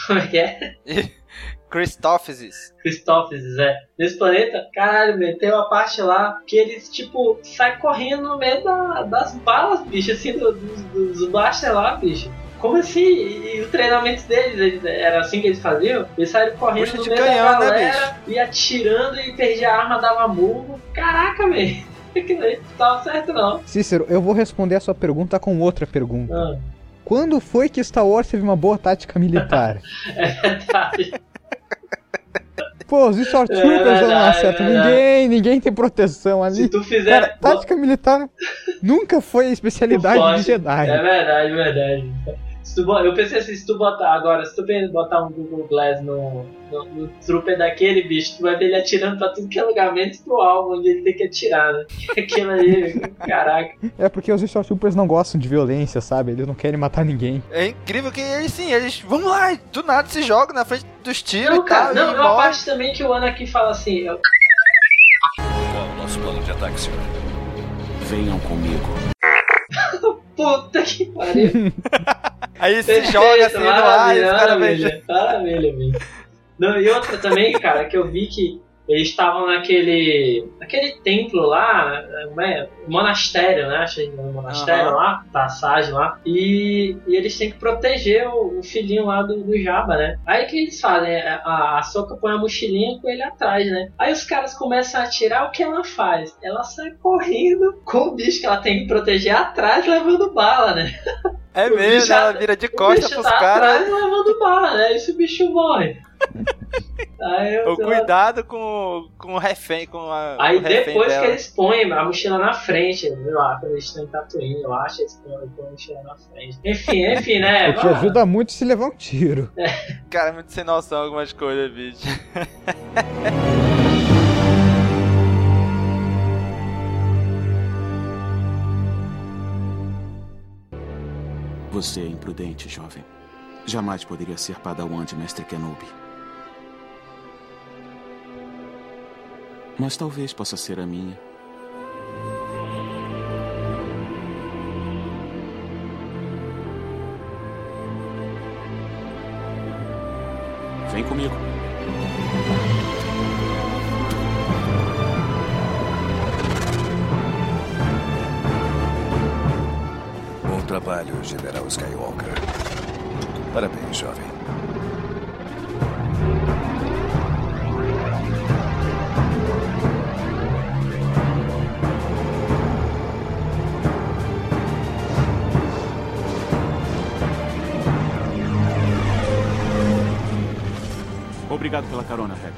Como é que é? É. Nesse planeta, caralho, meu, tem uma parte lá que eles, tipo, saem correndo no meio da- das balas, bicho, assim, do- dos, dos blaster lá, bicho. Como assim? E, e o treinamento deles, eles, era assim que eles faziam? Eles saíram correndo Puxa no meio canhão, da né, galera e atirando e perdia a arma, dava murro. Caraca, velho. Aquilo aí não tava certo, não. Cícero, eu vou responder a sua pergunta com outra pergunta. Ah, Quando foi que Star Wars teve uma boa tática militar? é verdade. Pô, os Stormtroopers É não acertam é ninguém, ninguém tem proteção ali. Se tu fizer. Cara, tática militar nunca foi a especialidade de Jedi. É verdade, verdade. Tu, eu pensei assim, se tu botar agora, se tu botar um Google Glass no, no, no trooper daquele bicho, tu vai ver ele atirando pra tudo que é lugar, menos pro alvo onde ele tem que atirar, né? Aquilo ali, caraca. É porque os Stormtroopers não gostam de violência, sabe? Eles não querem matar ninguém. É incrível que eles sim, eles vamos lá, do nada se jogam na frente dos tiros Não, cara, não, e é uma parte também que o Anakin fala assim, eu- Qual o nosso plano de ataque, senhor? Venham comigo. Puta que pariu. Aí se Perfeito, joga assim no ar e os caras maravilha, maravilha, bicho. Não, e outra também, cara, que eu vi que eles estavam naquele. naquele templo lá, como é? monastério, né? Achei um monastério Aham. lá, passagem lá. E, e eles têm que proteger o, o filhinho lá do, do Jabba, né? Aí o que eles fazem? A, a Soca põe a mochilinha com ele atrás, né? Aí os caras começam a atirar, o que ela faz? Ela sai correndo com o bicho que ela tem que proteger atrás, levando bala, né? É mesmo, ela vira de o costas bicho pros tá caras. atrás levando bala, né? E se o bicho morre. Aí, eu O tô- cuidado com, com o refém, com a. Aí o refém depois dela. que eles põem a mochila na frente, sei lá, quando eles estão em Tatooine, eu acho, eles põem a mochila na frente. Enfim, enfim, né? O que ajuda muito se levar um tiro. Cara, é muito sem noção algumas coisas, bicho. Você é imprudente, jovem. Jamais poderia ser padawan de Mestre Kenobi. Mas talvez possa ser a minha. Vem comigo.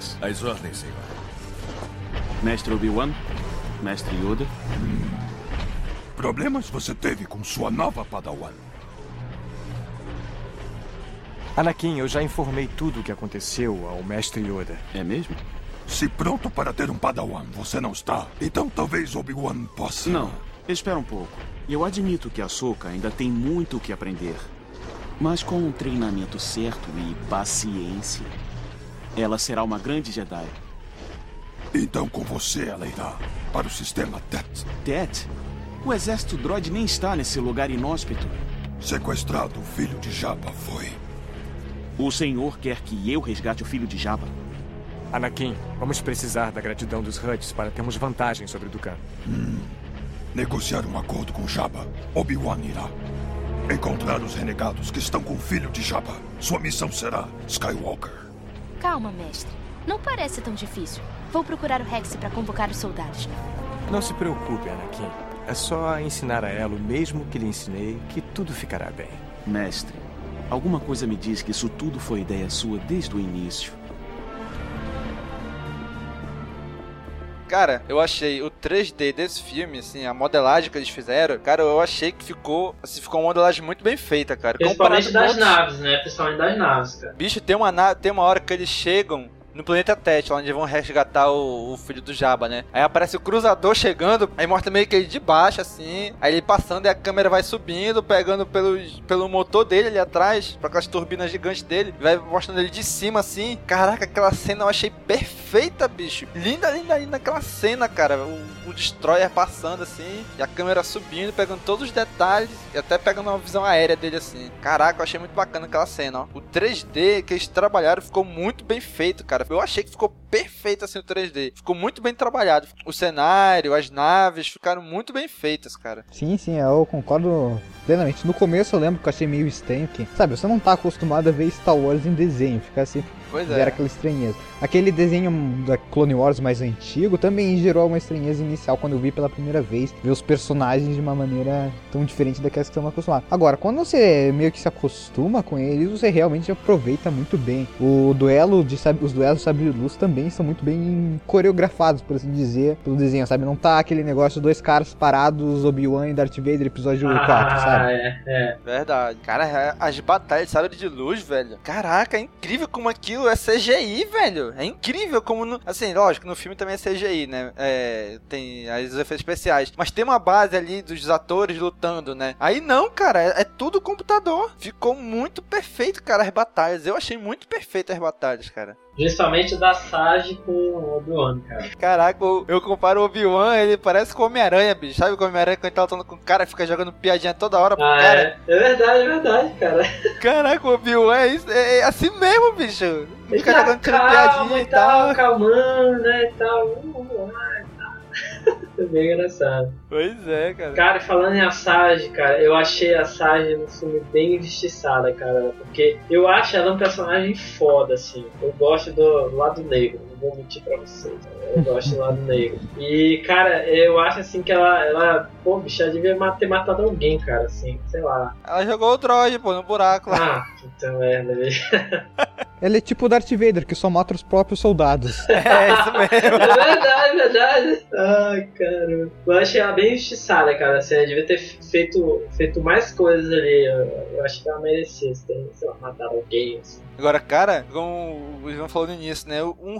Rex. As ordens, senhor. Mestre Obi-Wan, Mestre Yoda. Problemas você teve com sua nova Padawan? Anakin, eu já informei tudo o que aconteceu ao mestre Yoda. É mesmo? Se pronto para ter um Padawan você não está, então talvez Obi-Wan possa. Não, espera um pouco. Eu admito que a Soka ainda tem muito o que aprender. Mas com um treinamento certo e paciência, ela será uma grande Jedi. Então com você ela irá para o sistema TET. TET? O exército droid nem está nesse lugar inóspito. Sequestrado, o filho de Jabba foi. O senhor quer que eu resgate o filho de Jabba? Anakin, vamos precisar da gratidão dos Hutts para termos vantagem sobre o Dukan. Hum. Negociar um acordo com Jabba. Obi-Wan irá. Encontrar os renegados que estão com o filho de Jabba. Sua missão será Skywalker. Calma, mestre. Não parece tão difícil. Vou procurar o Rex para convocar os soldados. Não se preocupe, Anakin. É só ensinar a ela o mesmo que lhe ensinei que tudo ficará bem. Mestre, alguma coisa me diz que isso tudo foi ideia sua desde o início. Cara, eu achei o 3D desse filme, assim, a modelagem que eles fizeram, cara, eu achei que ficou, assim, ficou uma modelagem muito bem feita, cara. Principalmente das outros... naves, né? Principalmente das naves, cara. Bicho, tem uma, tem uma hora que eles chegam no planeta Tet, onde vão resgatar o, o, filho do Jabba, né? Aí aparece o cruzador chegando, aí mostra meio que ele de baixo, assim, aí ele passando e a câmera vai subindo, pegando pelo, pelo motor dele ali atrás, pra aquelas turbinas gigantes dele, vai mostrando ele de cima, assim. Caraca, aquela cena eu achei perfeita, bicho. Linda, linda, linda aquela cena, cara. O, o Destroyer passando, assim, e a câmera subindo, pegando todos os detalhes, e até pegando uma visão aérea dele, assim. Caraca, eu achei muito bacana aquela cena, ó. O 3D que eles trabalharam ficou muito bem feito, cara. Eu achei que ficou perfeito assim o 3D. Ficou muito bem trabalhado. O cenário, as naves ficaram muito bem feitas, cara. Sim, sim, eu concordo plenamente. No começo eu lembro que eu achei meio estranho sabe, você não tá acostumado a ver Star Wars em desenho, fica assim, Pois é. Era aquela estranheza. Aquele desenho da Clone Wars mais antigo também gerou uma estranheza inicial quando eu vi pela primeira vez. Ver os personagens de uma maneira tão diferente daquelas que estamos acostumados. Agora, quando você meio que se acostuma com eles, você realmente aproveita muito bem. O duelo de os duelos de sabre de luz também são muito bem coreografados, por assim dizer, pelo desenho, sabe? Não tá aquele negócio de dois caras parados, Obi-Wan e Darth Vader, episódio ah, 4, sabe? É, é. Verdade. Cara, as batalhas de sabre de luz, velho. Caraca, é incrível como aquilo aquilo é CGI, velho. É incrível como. No... Assim, lógico, no filme também é CGI, né? É, tem os efeitos especiais. Mas tem uma base ali dos atores lutando, né? Aí não, cara, é, é tudo computador. Ficou muito perfeito, cara, as batalhas. Eu achei muito perfeito as batalhas, cara. Principalmente da Sage com o Obi-Wan, cara. Caraca, eu, comparo o Obi-Wan, ele parece com o Homem-Aranha, bicho. Sabe o Homem-Aranha quando ele tá lutando com o cara, fica jogando piadinha toda hora pro ah, cara? É. é verdade, é verdade, cara. Caraca, o Obi-Wan é, é, é, assim mesmo, bicho. Fica tá jogando piadinha e tal. Calmando, né, e tal. Uh, é bem engraçado. Pois é, cara. Cara, falando em Asajj, cara, eu achei a Asajj no filme bem injustiçada, cara. Porque eu acho ela um personagem foda, assim. Eu gosto do lado negro, vou mentir pra vocês. Eu gosto do lado negro. E, cara, eu acho assim que ela, ela pô, bicho, ela devia ter matado alguém, cara, assim, sei lá. Ela jogou o droid, pô, no buraco lá. Ah, puta merda, bicho. Ele é tipo o Darth Vader, que só mata os próprios soldados. É, isso mesmo. é verdade, verdade. Ai, cara. Eu achei ela bem injustiçada, cara. Assim, ela devia ter feito, feito mais coisas ali. Eu, eu acho que ela merecia ter, sei lá, matado alguém, assim. Agora, cara, como o Ivan falou no início, né? Um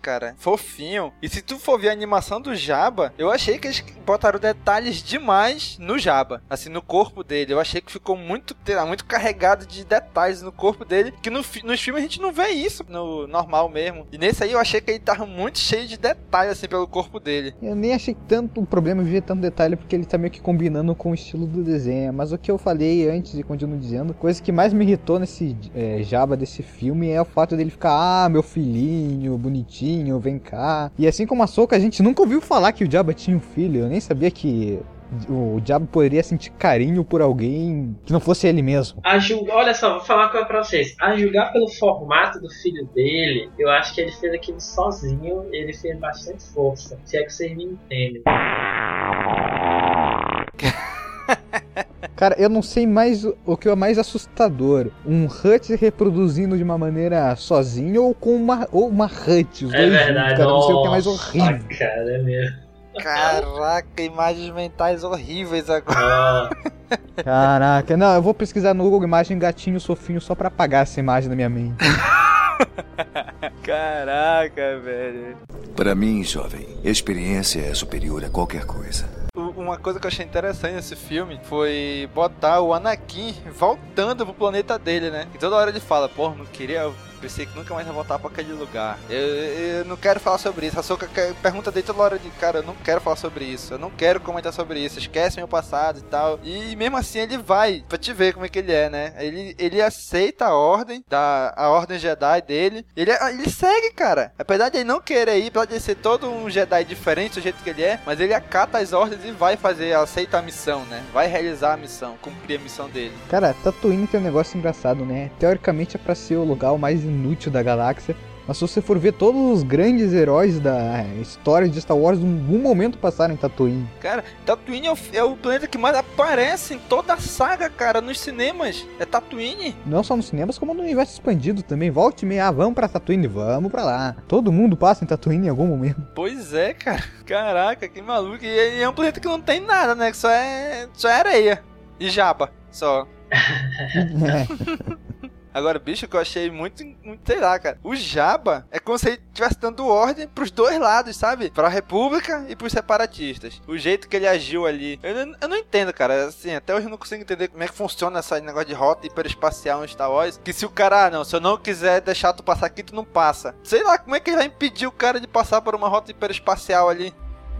Cara, fofinho. E se tu for ver a animação do Jabba, eu achei que eles botaram detalhes demais no Jabba. Assim, no corpo dele. Eu achei que ficou muito, muito carregado de detalhes no corpo dele. Que no, nos filmes a gente não vê isso no normal mesmo. E nesse aí eu achei que ele tava muito cheio de detalhes, assim, pelo corpo dele. Eu nem achei tanto um problema ver tanto detalhe, porque ele tá meio que combinando com o estilo do desenho. Mas o que eu falei antes e continuo dizendo, coisa que mais me irritou nesse é, Jabba desse filme é o fato dele ficar, ah, meu filhinho, bonitinho, vem cá. E assim como a Soca, a gente nunca ouviu falar que o Jabba tinha um filho. Eu nem sabia que o diabo poderia sentir carinho por alguém que não fosse ele mesmo. A Olha só, vou falar uma coisa pra vocês. A julgar pelo formato do filho dele, eu acho que ele fez aquilo sozinho, ele fez bastante força. Se é que vocês me entendem. Cara, eu não sei mais o que é mais assustador. Um Hut reproduzindo de uma maneira sozinho ou com uma, ou uma Hut. Os é dois verdade. juntos, cara. Não sei o que é mais horrível. Cara, é mesmo. Caraca, imagens mentais horríveis agora. Caraca, não, eu vou pesquisar no Google Imagem gatinho sofinho só pra apagar essa imagem da minha mente. Caraca, velho. Para mim, jovem, experiência é superior a qualquer coisa. Uma coisa que eu achei interessante nesse filme foi botar o Anakin voltando pro planeta dele, né? E toda hora ele fala, pô, não queria pensei que nunca mais ia voltar pra aquele lugar. Eu, eu não quero falar sobre isso. A Soka pergunta dele toda hora de, cara, eu não quero falar sobre isso. Eu não quero comentar sobre isso. Esquece meu passado e tal. E mesmo assim ele vai, pra te ver como é que ele é, né? Ele, ele aceita a ordem, da, a ordem Jedi dele. Ele, ele segue, cara. Apesar de ele não querer ir, apesar de ele ser todo um Jedi diferente do jeito que ele é, mas ele acata as ordens e vai fazer, aceita a missão, né? Vai realizar a missão, cumprir a missão dele. Cara, Tatooine tem um negócio engraçado, né? Teoricamente é pra ser o lugar mais inútil da galáxia. Mas se você for ver todos os grandes heróis da história de Star Wars, em algum momento passaram em Tatooine. Cara, Tatooine é o, é o, planeta que mais aparece em toda a saga, cara, nos cinemas. É Tatooine. Não só nos cinemas, como no universo expandido também. Volte e meia, ah, vamos pra Tatooine, vamos pra lá. Todo mundo passa em Tatooine em algum momento. Pois é, cara. Caraca, que maluco. E é um planeta que não tem nada, né? Que só é, só é areia. E jaba, só. é. Agora, bicho, que eu achei muito, muito, sei lá, cara. O Jabba é como se ele estivesse dando ordem pros dois lados, sabe? Pra República e pros separatistas. O jeito que ele agiu ali. Eu, eu não entendo, cara. Assim, até hoje eu não consigo entender como é que funciona esse negócio de rota hiperespacial no Star Wars. Que se o cara, ah, não, se eu não quiser deixar tu passar aqui, tu não passa. Sei lá, como é que ele vai impedir o cara de passar por uma rota hiperespacial ali?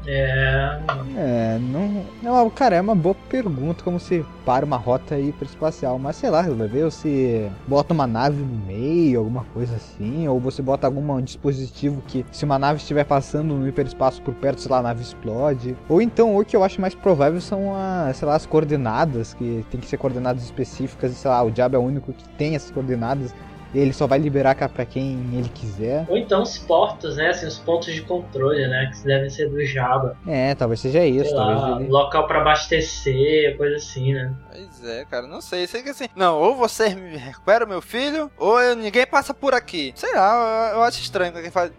É. É, não. não cara, é uma boa pergunta como se para uma rota hiperespacial. Mas sei lá, ver se bota uma nave no meio, alguma coisa assim. Ou você bota algum dispositivo que, se uma nave estiver passando no hiperespaço por perto, sei lá, a nave explode. Ou então, o que eu acho mais provável são as, sei lá, as coordenadas, que tem que ser coordenadas específicas. Sei lá, o Diabo é o único que tem essas coordenadas ele só vai liberar para quem ele quiser. Ou então os portos, né? Assim, os pontos de controle, né? Que devem ser do Java. É, talvez seja isso. Sei talvez lá, ele... Local para abastecer, coisa assim, né? Pois é, cara, não sei. Sei que assim, não, ou você me recupera meu filho, ou eu, ninguém passa por aqui. Sei lá, eu, eu acho estranho quem faz.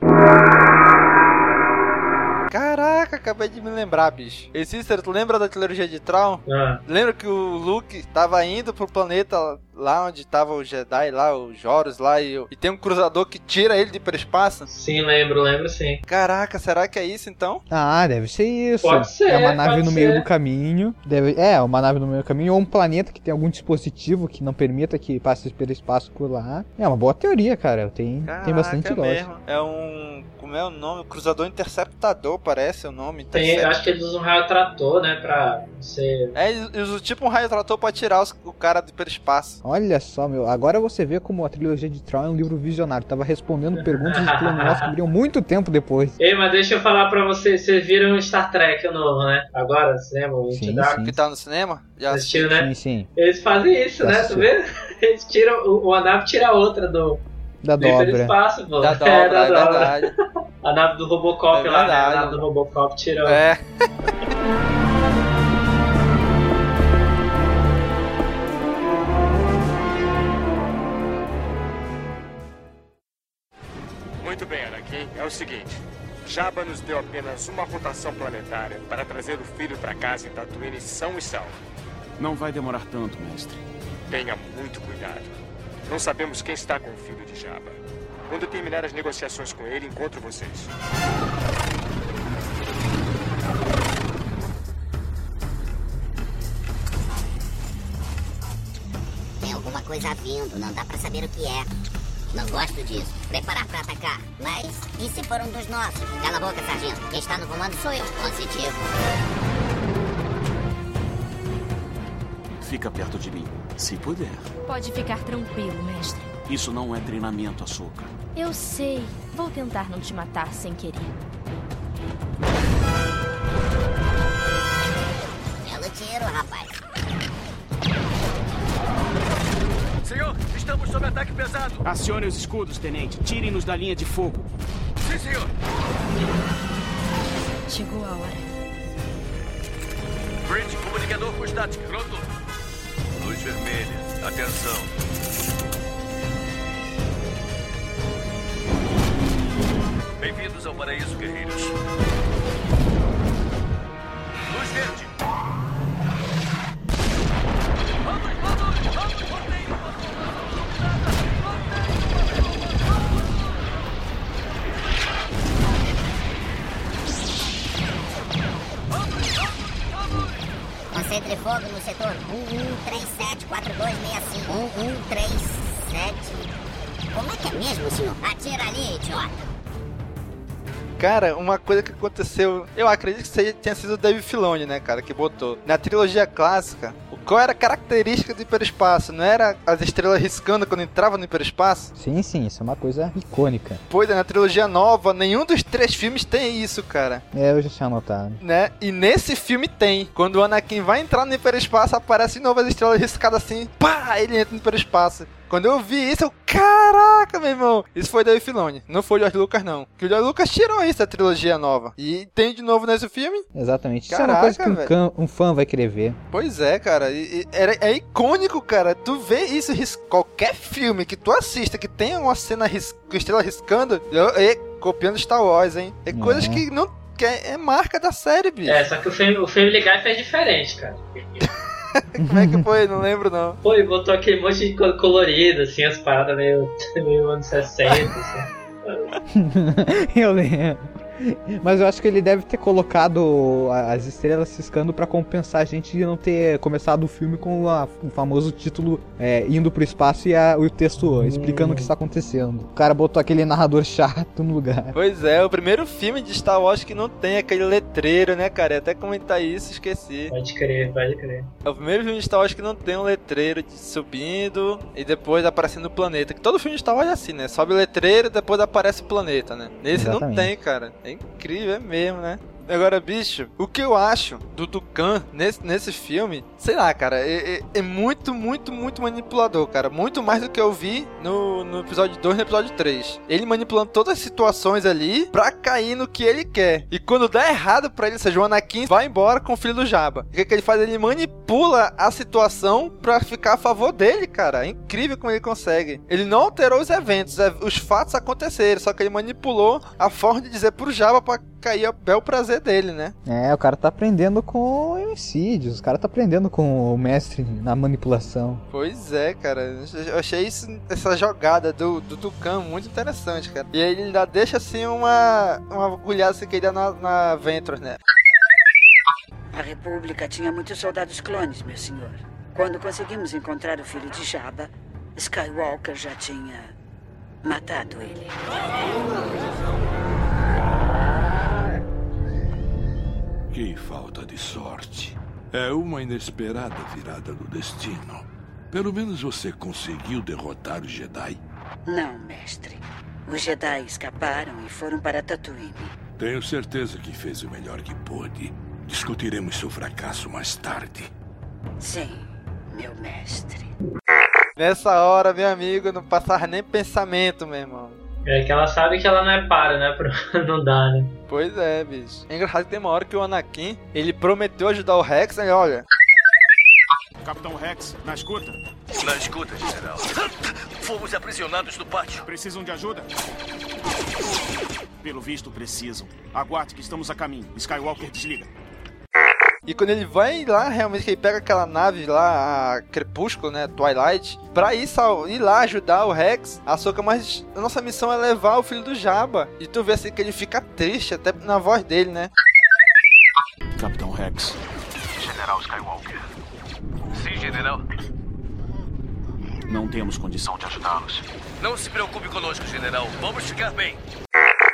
Caraca, acabei de me lembrar, bicho. E Cícero, tu lembra da trilogia de Tron? Ah. Lembra que o Luke tava indo pro planeta lá onde tava o Jedi, lá, o Joros lá, e, e tem um cruzador que tira ele de hiperespaço? Sim, lembro, lembro sim. Caraca, será que é isso então? Ah, deve ser isso. Pode ser. É uma nave no ser. meio do caminho. Deve... É, uma nave no meio do caminho, ou um planeta que tem algum dispositivo que não permita que passe hiperespaço por lá. É uma boa teoria, cara. Tem, Caraca, tem bastante é lógica. Mesmo. É um. Como é o nome? Cruzador Interceptador, parece o nome. Tem, eu acho que eles usam um raio trator, né? Pra ser. É, eles usam tipo um raio trator pra tirar os, o cara do hiperespaço. Olha só, meu. Agora você vê como a trilogia de Tron é um livro visionário. Tava respondendo perguntas que viriam muito tempo depois. Ei, mas deixa eu falar pra vocês. Vocês viram Star Trek novo, né? Agora, cinema, o Sim, sim. Que tá no cinema? Já Assistiu, né? Sim, sim. Eles fazem isso, Já né? assistiu. Tu vê? Eles tiram. O, o a nave tira a outra do. Da do dobra. hiperespaço, pô. Da É, dobra, da é dobra. verdade. A nave do Robocop É lá, né? A nave do Robocop tirou. É. Muito bem, Anakin. É o seguinte. Jabba nos deu apenas uma rotação planetária para trazer o filho para casa em Tatooine são e salvo. Não vai demorar tanto, mestre. Tenha muito cuidado. Não sabemos quem está com o filho de Jabba. Quando terminar as negociações com ele, encontro vocês. Tem alguma coisa vindo, não dá pra saber o que é. Não gosto disso. Preparar pra atacar. Mas e se for um dos nossos? Cala a boca, sargento. Quem está no comando sou eu. Positivo. Fica perto de mim, se puder. Pode ficar tranquilo, mestre. Isso não é treinamento, açúcar. Eu sei. Vou tentar não te matar sem querer. Belo tiro, rapaz. Senhor, estamos sob ataque pesado. Acione os escudos, tenente. Tirem-nos da linha de fogo. Sim, senhor. Chegou a hora. Bridge, comunicador com estática. Pronto. Luz vermelha. Atenção. Bem-vindos ao paraíso, guerreiros. Luz verde. Fogo no setor 11374265. 1137. Como é que é mesmo, senhor? Atira ali, idiota. Cara, uma coisa que aconteceu, eu acredito que tenha sido o David Filoni, né, cara, que botou. Na trilogia clássica, qual era a característica do hiperespaço? Não era as estrelas riscando quando entrava no hiperespaço? Sim, sim, isso é uma coisa icônica. Pois é, na trilogia nova, nenhum dos três filmes tem isso, cara. É, eu já tinha anotado. Né? E nesse filme tem. Quando o Anakin vai entrar no hiperespaço, aparecem novas estrelas riscadas assim, pá, ele entra no hiperespaço. Quando eu vi isso, eu, caraca, meu irmão. Isso foi Dave Filoni, não foi o George Lucas, não. Que o George Lucas tirou isso da trilogia nova. E tem de novo nesse filme. Exatamente. Caraca, isso é uma coisa que um, um, fã vai querer ver. Pois é, cara. E, e, é, é, icônico, cara. Tu vê isso, qualquer filme que tu assista que tenha uma cena ris, com estrela riscando, é copiando Star Wars, hein? É, é. coisas que não. Que é, é, marca da série, bicho. É, só que o filme, o filme ligar fez diferente, cara. Como é que foi? Não lembro, não. Foi, botou aquele monte de colorido, assim, as paradas meio, meio anos 60, assim. eu lembro. Mas eu acho que ele deve ter colocado as estrelas ciscando para compensar a gente de não ter começado o filme com a, o famoso título é, indo pro espaço e a, o texto explicando hum. o que está acontecendo. O cara botou aquele narrador chato no lugar. Pois é, o primeiro filme de Star Wars que não tem aquele letreiro, né, cara? até comentar isso, esqueci. Pode crer, pode crer. É o primeiro filme de Star Wars que não tem um letreiro de subindo e depois aparecendo o planeta. Que todo filme de Star Wars é assim, né? Sobe o letreiro e depois aparece o planeta, né? Nesse Exatamente. não tem, cara. É incrível, é mesmo, né? Agora, bicho, o que eu acho do Tucan nesse, nesse filme, sei lá, cara, é, é, é, muito, muito, muito manipulador, cara. Muito mais do que eu vi no, no episódio 2 e no episódio 3. Ele manipulando todas as situações ali pra cair no que ele quer. E quando dá errado pra ele, seja, o Anakin vai embora com o filho do Jabba. O que, que ele faz? Ele manipula a situação pra ficar a favor dele, cara. É incrível como ele consegue. Ele não alterou os eventos, é, os fatos aconteceram, só que ele manipulou a forma de dizer pro Jabba pra cair a bel prazer dele, né? É, o cara tá aprendendo com homicídios, o cara tá aprendendo com o mestre na manipulação. Pois é, cara. Eu achei isso, essa jogada do, do Tucano muito interessante, cara. E aí ele ainda deixa assim uma, uma agulhada assim, que ele dá na, na Ventress, né? A República tinha muitos soldados clones, meu senhor. Quando conseguimos encontrar o filho de Jabba, Skywalker já tinha matado ele. Que falta de sorte. É uma inesperada virada do destino. Pelo menos você conseguiu derrotar os Jedi. Não, mestre. Os Jedi escaparam e foram para Tatooine. Tenho certeza que fez o melhor que pôde. Discutiremos seu fracasso mais tarde. Sim, meu mestre. Nessa hora, meu amigo, não passava nem pensamento, meu irmão. É que ela sabe que ela não é para, né? não dá, né? Pois é, bicho. É engraçado que tem uma hora que o Anakin, ele prometeu ajudar o Rex, aí olha... Capitão Rex, na escuta? Na escuta, general. Fomos aprisionados no pátio. Precisam de ajuda? Pelo visto, precisam. Aguarde que estamos a caminho. Skywalker desliga. E quando ele vai lá, realmente, que ele pega aquela nave lá, a Crepúsculo, né? Twilight, pra ir, sal ir lá ajudar o Rex, a Soca, mas a nossa missão é levar o filho do Jabba. E tu vê assim que ele fica triste, até na voz dele, né? Capitão Rex. General Skywalker. Sim, general. Não temos condição de ajudá-los. Não se preocupe conosco, general. Vamos ficar bem.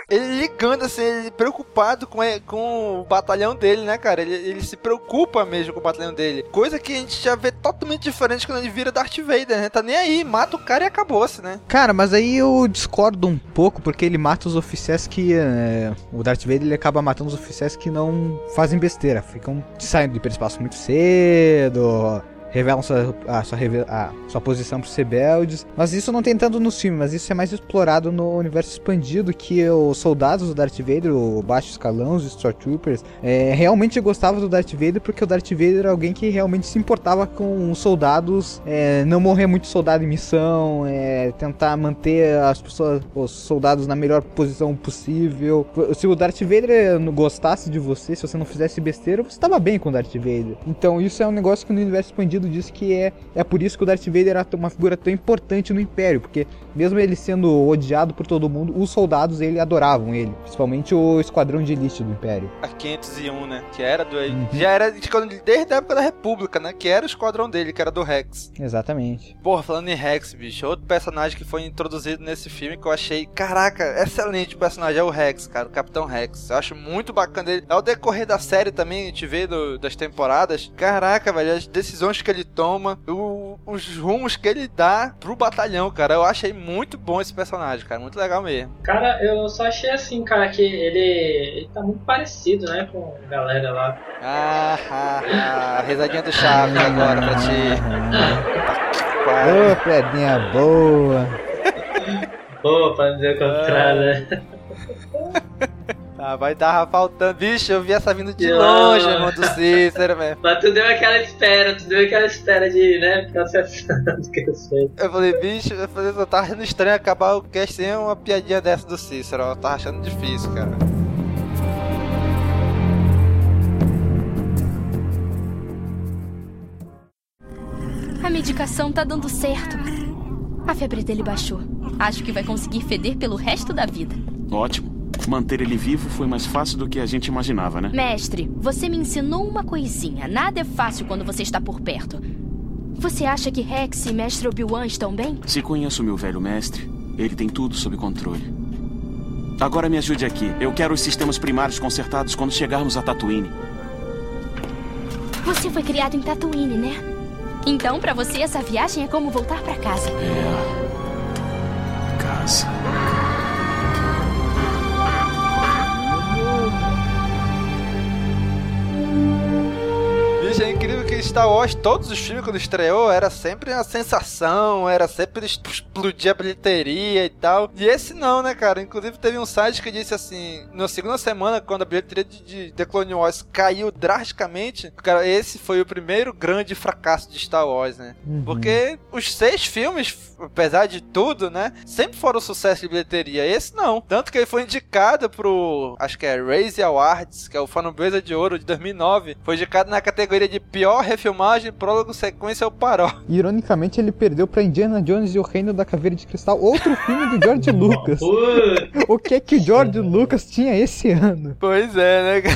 Ele ligando, assim, ele preocupado com, com o batalhão dele, né, cara? Ele, ele se preocupa mesmo com o batalhão dele. Coisa que a gente já vê totalmente diferente quando ele vira Darth Vader, né? Tá nem aí, mata o cara e acabou-se, né? Cara, mas aí eu discordo um pouco, porque ele mata os oficiais que. É, o Darth Vader ele acaba matando os oficiais que não fazem besteira, ficam saindo do hiperespaço muito cedo revelam sua, a, sua, a sua posição para os rebeldes. Mas isso não tem tanto nos filmes, mas isso é mais explorado no universo expandido, que os soldados do Darth Vader, o baixo escalão, os Stormtroopers, é, realmente gostavam do Darth Vader porque o Darth Vader era alguém que realmente se importava com os soldados, é, não morrer muito soldado em missão, é, tentar manter as pessoas, os soldados na melhor posição possível. Se o Darth Vader gostasse de você, se você não fizesse besteira, você estava bem com o Darth Vader. Então isso é um negócio que no universo expandido sentido disso que é, é por isso que o Darth Vader era uma figura tão importante no Império, porque mesmo ele sendo odiado por todo mundo, os soldados ele adoravam ele, principalmente o esquadrão de elite do Império. A 501, né? Que era do. Uhum. Já era desde a época da República, né? Que era o esquadrão dele, que era do Rex. Exatamente. Porra, falando em Rex, bicho, outro personagem que foi introduzido nesse filme que eu achei, caraca, excelente o personagem é o Rex, cara, o Capitão Rex. Eu acho muito bacana ele. Ao decorrer da série também, a gente vê do, das temporadas, caraca, velho, as decisões que ele toma, o, os rumos que ele dá pro batalhão, cara. Eu achei muito bom esse personagem, cara, muito legal mesmo. Cara, eu só achei assim, cara, que ele, ele tá muito parecido, né, com a galera lá. Ah, ah, ah risadinha do Chaves agora pra ti. Ô, oh, pedrinha boa. Boa, pra dizer o contrário, né? Ah, vai dar faltando. Bicho, eu vi essa vindo de longe, irmão do Cícero, mesmo. Mas tu deu aquela espera, tu deu aquela espera de, né, ficar acessando que eu sei. Eu falei, bicho, eu, falei, eu tava achando estranho acabar o cast sem uma piadinha dessa do Cícero, eu tava achando difícil, cara. A medicação tá dando certo. A febre dele baixou. Acho que vai conseguir feder pelo resto da vida. Ótimo. Manter ele vivo foi mais fácil do que a gente imaginava, né? Mestre, você me ensinou uma coisinha. Nada é fácil quando você está por perto. Você acha que Rex e Mestre Obi-Wan estão bem? Se conheço meu velho mestre, ele tem tudo sob controle. Agora me ajude aqui. Eu quero os sistemas primários consertados quando chegarmos a Tatooine. Você foi criado em Tatooine, né? Então, para você, essa viagem é como voltar para casa. É. Casa. Que Star Wars, todos os filmes quando estreou, era sempre uma sensação, era sempre explodir a bilheteria e tal. E esse não, né, cara? Inclusive teve um site que disse assim, na segunda semana, quando a bilheteria de The Clone Wars caiu drasticamente, cara, esse foi o primeiro grande fracasso de Star Wars, né? Uhum. Porque os seis filmes, apesar de tudo, né, sempre foram sucesso de bilheteria. Esse não. Tanto que ele foi indicado pro, acho que é Raise Awards, que é o Fanbase de Ouro de 2009. Foi indicado na categoria de pior refilmagem, prólogo, sequência ou paró. Ironicamente, ele perdeu pra Indiana Jones e o Reino da Caveira de Cristal, outro filme do George Lucas. o que é que o George Lucas tinha esse ano? Pois é, né,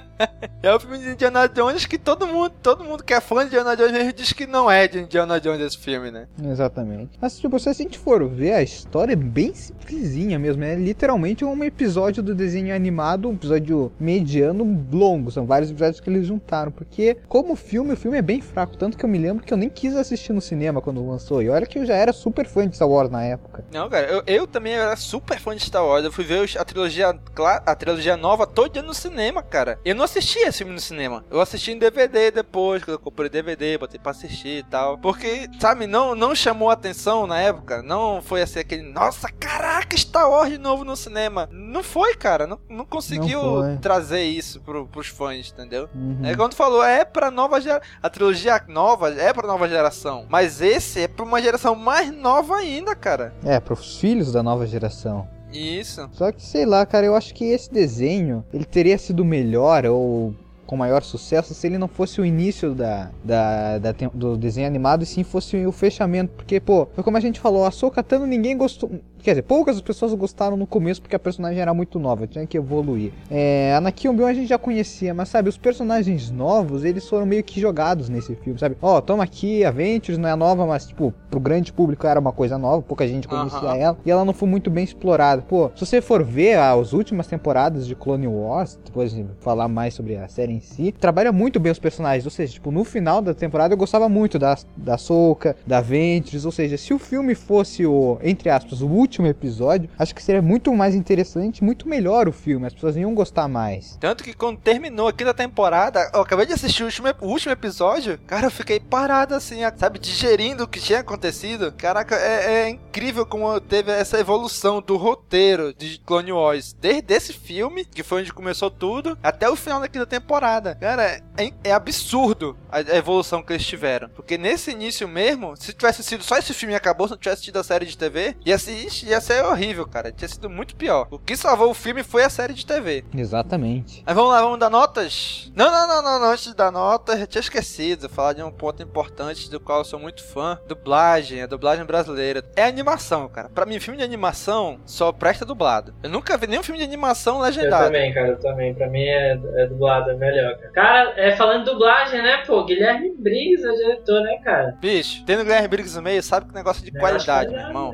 É o filme de Indiana Jones que todo mundo, todo mundo que é fã de Indiana Jones diz que não é de Indiana Jones esse filme, né? Exatamente. Mas, tipo, se a gente for ver, a história é bem simplesinha mesmo. É literalmente um episódio do desenho animado, um episódio mediano longo. São vários episódios que eles juntaram. Porque, como filme, o filme é bem fraco. Tanto que eu me lembro que eu nem quis assistir no cinema quando lançou. E olha que eu já era super fã de Star Wars na época. Não, cara, eu, eu também era super fã de Star Wars. Eu fui ver a trilogia, a trilogia nova todo dia no cinema, cara. Eu não assisti esse filme no cinema. Eu assisti em DVD depois, que eu comprei DVD, botei pra assistir e tal. Porque, sabe, não, não chamou atenção na época. Não foi assim aquele, nossa, caraca, Star Wars de novo no cinema. Não foi, cara. Não, não conseguiu não trazer isso pro, pros fãs, entendeu? Uhum. É quando falou, é pra nova geração. A trilogia nova é pra nova geração. Mas esse é pra uma geração mais nova ainda, cara. É, pros filhos da nova geração. Isso. Só que, sei lá, cara, eu acho que esse desenho, ele teria sido melhor ou com maior sucesso se ele não fosse o início da, da, da do desenho animado e sim fosse o fechamento. Porque, pô, como a gente falou, a Sokatano ninguém gostou. Quer dizer, poucas pessoas gostaram no começo porque a personagem era muito nova, tinha que evoluir. É, Anakin Obi-Wan a gente já conhecia, mas sabe, os personagens novos, eles foram meio que jogados nesse filme, sabe? Ó, oh, toma aqui, Avengers não é nova, mas, tipo, pro grande público era uma coisa nova, pouca gente conhecia uh -huh. ela, e ela não foi muito bem explorada. Pô, se você for ver as últimas temporadas de Clone Wars, depois de falar mais sobre a série em si, trabalha muito bem os personagens, ou seja, tipo, no final da temporada eu gostava muito da, da Soca, da Avengers, ou seja, se o filme fosse o, entre aspas, o último último episódio, acho que seria muito mais interessante, muito melhor o filme. As pessoas iam gostar mais. Tanto que quando terminou aqui da temporada, eu acabei de assistir o último, o último episódio, cara, eu fiquei parado assim, sabe, digerindo o que tinha acontecido. Caraca, é, é incrível como teve essa evolução do roteiro de Clone Wars, desde esse filme, que foi onde começou tudo, até o final da temporada. Cara, é, é absurdo a evolução que eles tiveram. Porque nesse início mesmo, se tivesse sido só esse filme e acabou, se não tivesse tido a série de TV, ia se Realmente ia ser horrível, cara. Tinha sido muito pior. O que salvou o filme foi a série de TV. Exatamente. Mas vamos lá, vamos dar notas? Não, não, não, não, não. Antes de dar notas, eu tinha esquecido de falar de um ponto importante do qual eu sou muito fã. Dublagem, a dublagem brasileira. É animação, cara. Pra mim, filme de animação só presta dublado. Eu nunca vi nenhum filme de animação legendado. Eu também, cara, eu também. Pra mim é, é dublado, é melhor, cara. Cara, é, falando de dublagem, né, pô? Guilherme Briggs é diretor, né, cara? Bicho, tendo Guilherme Briggs no meio, sabe que negócio de qualidade, meu é irmão.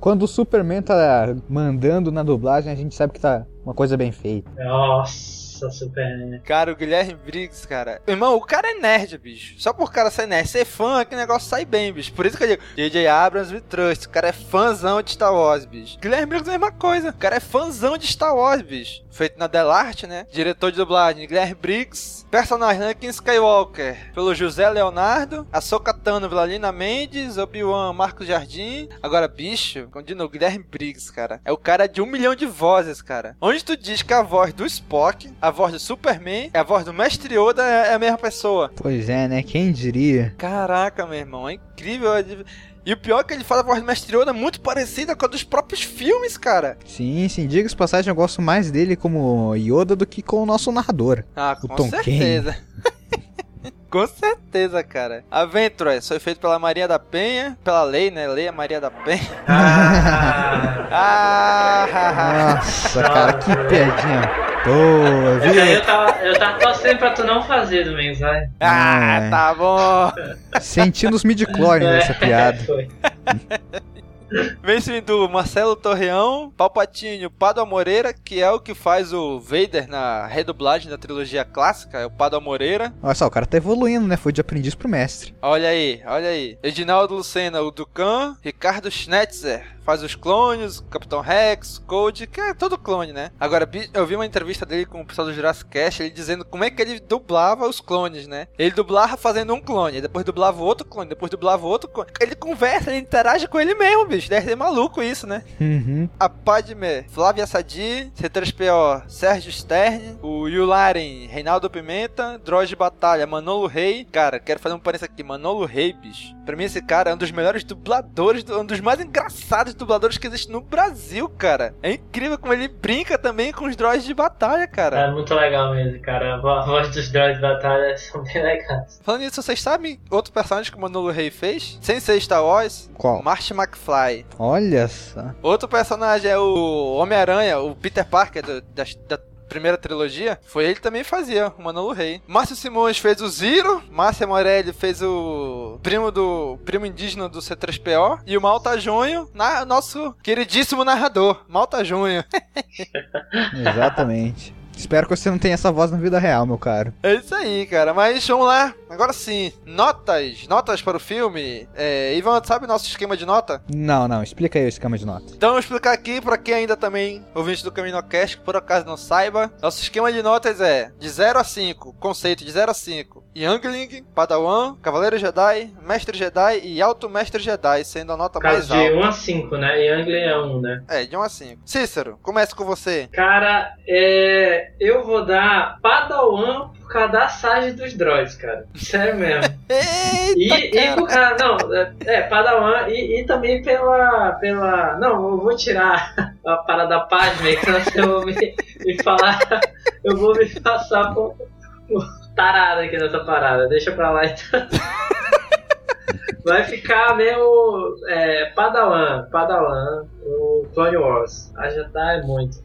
Quando o Superman tá mandando na dublagem, a gente sabe que tá uma coisa bem feita. Nossa, super. Cara, o Guilherme Briggs, cara. Irmão, o cara é nerd, bicho. Só por cara ser nerd, ser fã, que negócio sai bem, bicho. Por isso que eu digo, J.J. Abrams we trust. O cara é fãzão de Star Wars, bicho. Guilherme Briggs é a mesma coisa. O cara é fãzão de Star Wars, bicho. Feito na Delarte, né? Diretor de dublagem, Guilherme Briggs. Personagem Anakin Skywalker, pelo José Leonardo. Ahsoka Tano, Vlalina Mendes. Obi-Wan, Marcos Jardim. Agora, bicho, de novo, Guilherme Briggs, cara. É o cara de um milhão de vozes, cara. Onde tu diz que a voz do Spock, a voz do Superman, a voz do Mestre Yoda é a mesma pessoa. Pois é, né? Quem diria? Caraca, meu irmão, é incrível. E o pior é que ele fala a voz do Mestre Yoda muito parecida com a dos próprios filmes, cara. Sim, sim. Diga-se passagem, eu gosto mais dele como Yoda do que com o nosso narrador. Ah, o com Tom certeza. com certeza, cara. Aventurous foi feito pela Maria da Penha, pela lei, né? Lei a Maria da Penha. Ah, Nossa, cara, que piadinha boa, viu? Eu, eu, tava, eu tava torcendo pra tu não fazer, Domingos, vai. Ah, É. tá bom. Sentindo os midi-chlorians dessa piada. Foi. Vencendo Marcelo Torreão, Palpatinho, Padua Moreira, que é o que faz o Vader na redublagem da trilogia clássica, é o Padua Moreira. Olha só, o cara tá evoluindo, né? Foi de aprendiz pro mestre. Olha aí, olha aí. Edinaldo Lucena, o Ducan. Ricardo Schnetzer, faz os clones, Capitão Rex, Code, que é todo clone, né? Agora, eu vi uma entrevista dele com o pessoal do Jurassic Cast, ele dizendo como é que ele dublava os clones, né? Ele dublava fazendo um clone, depois dublava outro clone, depois dublava outro clone. Ele conversa, ele interage com ele mesmo, bicho. Deve ser maluco isso, né? Uhum. A Padme, Flávia Sadi, C3PO, Sérgio Stern, o Yularen, Reinaldo Pimenta, Droid de Batalha, Manolo Rei. Cara, quero fazer um parênteses aqui, Manolo Rei, bicho. Pra mim esse cara é um dos melhores dubladores, um dos mais engraçados dubladores que existe no Brasil, cara. É incrível como ele brinca também com os droids de batalha, cara. É muito legal mesmo, cara. A vo- a voz dos droids de batalha são bem legais. Falando nisso, vocês sabem outro personagem que o Manolo Rei fez? Sem ser Star Wars? Qual? Marty McFly. Olha só. Outro personagem é o Homem-Aranha, o Peter Parker do- da, da primeira trilogia. Foi ele que também fazia, o Manolo Rei. Márcio Simões fez o Ziro. Márcia Morelli fez o primo do primo indígena do C3PO. E o Malta Junho, na, nosso queridíssimo narrador, Malta Junho. Exatamente. Espero que você não tenha essa voz na vida real, meu caro. É isso aí, cara. Mas vamos lá. Agora sim, notas. Notas para o filme. É, Ivan, sabe nosso esquema de nota? Não, não, explica aí o esquema de nota. Então, eu vou explicar aqui para quem ainda também ouvinte do CaminoCast, que por acaso não saiba. Nosso esquema de notas é de 0 a 5, conceito de 0 a 5. Youngling, Padawan, Cavaleiro Jedi, Mestre Jedi e Alto Mestre Jedi, sendo a nota No caso mais de alta. 1 a 5, né? E Anglin é 1, né? É, de 1 a 5. Cícero, começa com você. Cara, é... eu vou dar Padawan por causa da Sage dos droids, cara. Sério mesmo. e, e causa. Não, é, é, Padawan e, e também pela. pela. Não, eu vou tirar a parada da página, que senão você vai me, me falar. Eu vou me passar por, por tarada aqui nessa parada. Deixa pra lá então. Vai ficar mesmo é, Padawan, Padawan, o Clone Wars. A Jedi é muito.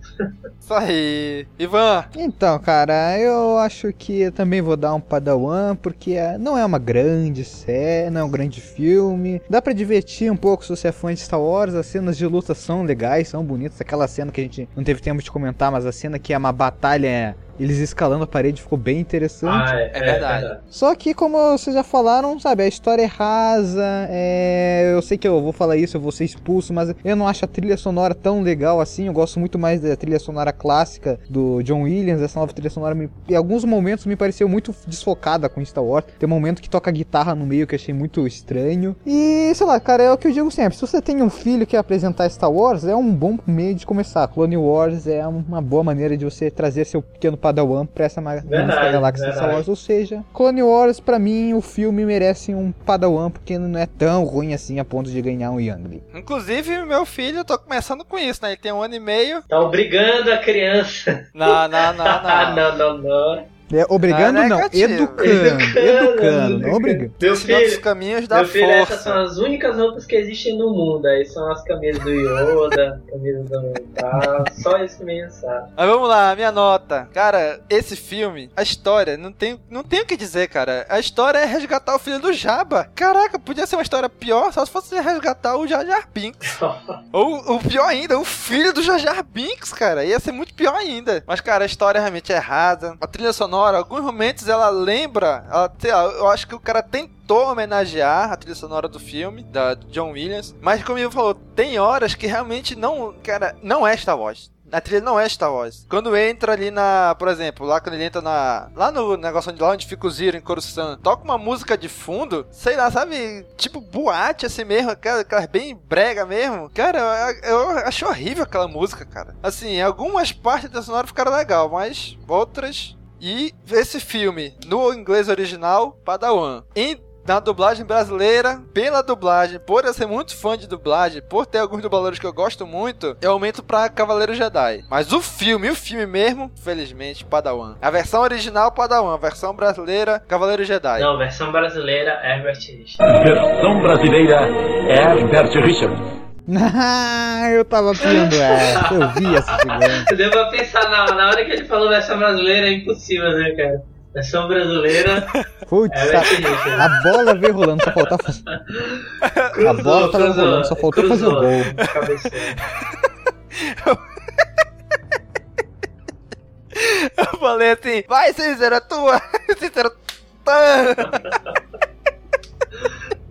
Isso aí. Ivan. Então, cara, eu acho que eu também vou dar um Padawan, porque é- não é uma grande série, não é um grande filme. Dá pra divertir um pouco se você é fã de Star Wars, as cenas de luta são legais, são bonitas. Aquela cena que a gente não teve tempo de comentar, mas a cena que é uma batalha, eles escalando a parede, ficou bem interessante. Ah, é, É verdade. Só que, como vocês já falaram, sabe, a história é rasa, é... eu sei que eu vou falar isso, eu vou ser expulso, mas eu não acho a trilha sonora tão legal assim, eu gosto muito mais da trilha sonora clássica do John Williams, essa nova trilha sonora, me... em alguns momentos me pareceu muito desfocada com Star Wars, tem um momento que toca guitarra no meio que eu achei muito estranho, e sei lá, cara, é o que eu digo sempre, se você tem um filho que quer apresentar Star Wars, é um bom meio de começar, Clone Wars é uma boa maneira de você trazer seu pequeno Padawan pra essa Verdade, galáxia de Star verdade. Wars. Ou seja, Clone Wars, pra mim, o filme merece um Padawan, porque não é tão ruim assim a ponto de ganhar um Youngling. Inclusive, meu filho, eu tô começando com isso, né? Ele tem um ano e meio. Tá obrigando a criança. Não, não, não, não. não, não, não. É, obrigando, Ah, não, negativo. educando. Educando, não obrigando. Meu Ensinando os filho, caminhos da meu filho, força. essas são as únicas roupas que existem no mundo. Aí são as camisas do Yoda, camisas do tal. Só isso que menino sabe. Mas vamos lá, minha nota. Cara, esse filme, a história, não tem, não tem o que dizer, cara. A história é resgatar o filho do Jabba. Caraca, podia ser uma história pior só se fosse resgatar o Jar Jar Binks. Ou o pior ainda, o filho do Jar Jar Binks, cara. Ia ser muito pior ainda. Mas, cara, a história realmente é errada. A trilha sonora, alguns momentos ela lembra. Ela, sei lá, eu acho que o cara tentou homenagear a trilha sonora do filme, da John Williams. Mas, como ele falou, tem horas que realmente não. Cara, não é Star Wars. A trilha não é Star Wars. Quando entra ali na, por exemplo, lá quando ele entra na, lá no negócio onde lá onde fica o Zero em Coruscant, toca uma música de fundo, sei lá, sabe, tipo boate assim mesmo, aquela, aquela bem brega mesmo. Cara, eu, eu achei horrível aquela música, cara. Assim, algumas partes da sonora ficaram legal, mas outras e esse filme, no inglês original, Padawan. Em na dublagem brasileira, pela dublagem, por eu ser muito fã de dublagem, por ter alguns dubladores que eu gosto muito, eu aumento pra Cavaleiro Jedi. Mas o filme, o filme mesmo, felizmente, Padawan. A versão original, Padawan. A versão brasileira, Cavaleiro Jedi. Não, versão brasileira, Herbert Richards. Versão brasileira, Herbert Richards. Ah, eu tava piando essa, eu vi essa chegando. Deu pra pensar na, na hora que ele falou versão brasileira, é impossível, né, cara? Versão brasileira. Putz, Herbert a, a bola veio rolando, só faltava fazer. A bola tava cruzou, rolando, só faltou fazer o cruzou. gol. Eu falei assim, vai Cícero, é tua! Cícero, tá!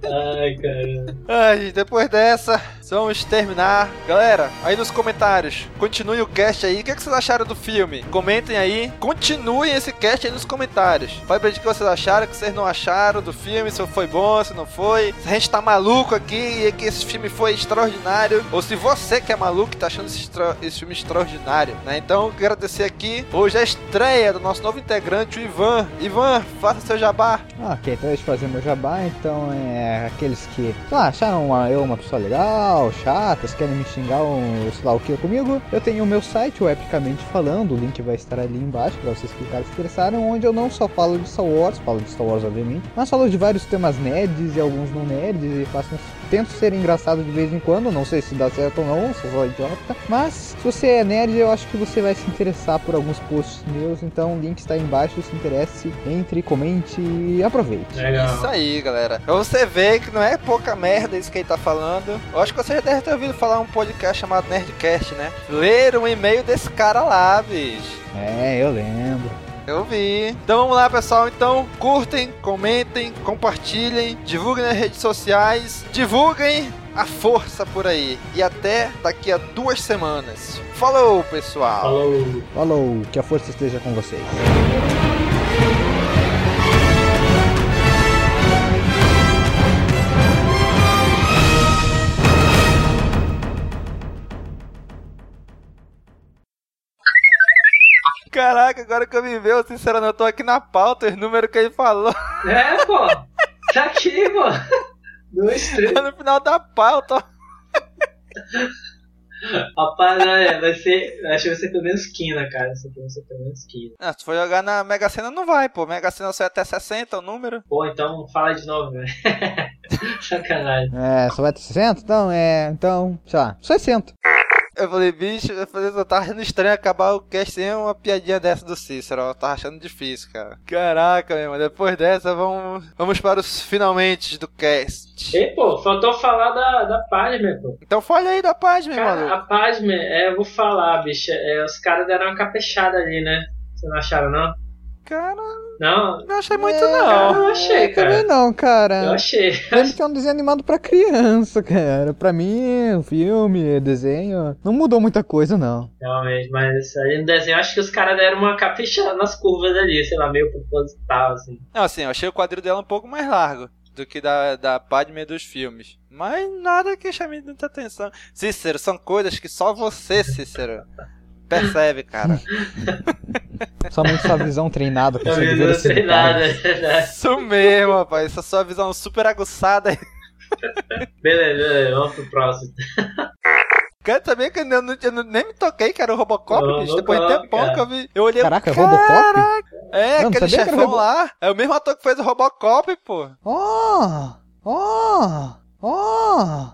Ai, caramba. Ai, depois dessa, vamos terminar. Galera, aí nos comentários, continue o cast aí. O que, é que vocês acharam do filme? Comentem aí. Continuem esse cast aí nos comentários. Pra gente o que vocês acharam, o que vocês não acharam do filme, se foi bom, se não foi. Se a gente tá maluco aqui e que esse filme foi extraordinário. Ou se você que é maluco e tá achando esse, extra- esse filme extraordinário, né? Então, quero agradecer aqui. Hoje é a estreia do nosso novo integrante, o Ivan. Ivan, faça seu jabá. Ah, ok, então deixa eu fazer meu jabá, então é aqueles que, lá, acharam uma- eu uma pessoa legal, chatas, querem me xingar um, sei lá o que comigo, eu tenho o meu site, o Epicamente Falando, o link vai estar ali embaixo pra vocês clicarem se interessarem, onde eu não só falo de Star Wars, falo de Star Wars obviamente, mas falo de vários temas nerds e alguns não nerds, e faço, tento ser engraçado de vez em quando, não sei se dá certo ou não, sou só idiota, mas se você é nerd, eu acho que você vai se interessar por alguns posts meus, então o link está aí embaixo, se interesse, entre, comente e aproveite. Isso aí, galera. Pra você ver que não é pouca merda isso que ele tá falando. Eu acho que você já deve ter ouvido falar um podcast chamado Nerdcast, né? Ler um e-mail desse cara lá, bicho. É, eu lembro. Eu vi. Então vamos lá, pessoal. Então, curtem, comentem, compartilhem, divulguem nas redes sociais, divulguem a força por aí. E até daqui a duas semanas. Falou, pessoal. Falou. Falou, que a força esteja com vocês. Caraca, agora que eu me vejo, sinceramente, eu tô aqui na pauta, os números que ele falou. É, pô. Tá aqui, pô. Dois, três. Tá no final da pauta. Rapaz, é, vai ser. Acho que vai ser pelo menos quina, cara. Isso aqui vai ser pelo menos quina. Ah, se for jogar na Mega Sena, não vai, pô. Mega Sena só é até 60 o número. Pô, então fala de novo, velho. Sacanagem. É, só vai ter 60? Então, é, então, sei lá, 60. Eu falei, bicho, eu, falei, eu tava achando estranho acabar o cast sem uma piadinha dessa do Cícero. Eu tava achando difícil, cara. Caraca, meu irmão. Depois dessa, vamos, vamos para os finalmente do cast. E, pô, faltou falar da, da Padme, pô. Então fala aí da Padme, Cara, maluco. a Padme, é, eu vou falar, bicho. É, os caras deram uma capechada ali, né? Vocês não acharam, não? Cara, Não? não achei muito, Cara, não. eu achei, cara. Também não, cara. Eu achei. Lembra que é um desenho animado pra criança, cara. Pra mim, filme, desenho, não mudou muita coisa, não. Realmente, mas ali no desenho, acho que os caras deram uma caprichada nas curvas ali, sei lá, meio proposital, assim. Não, assim, eu achei o quadril dela um pouco mais largo do que da, da Padme dos filmes. Mas nada que chame muita atenção. Cícero, são coisas que só você, Cícero, percebe, cara. Somente sua visão treinada consegue ver visão esses treinada, é verdade. Isso mesmo, rapaz. Essa sua visão super aguçada. Beleza, beleza, vamos pro próximo. Cara, sabia que eu, não- eu não- nem me toquei que era o Robocop, bicho. Depois de tempão cara. que eu vi. Eu olhei. Caraca, Caraca, Robocop? É, Não, aquele chefão Robo- lá. É o mesmo ator que fez o Robocop, pô. Oh! Oh! Oh!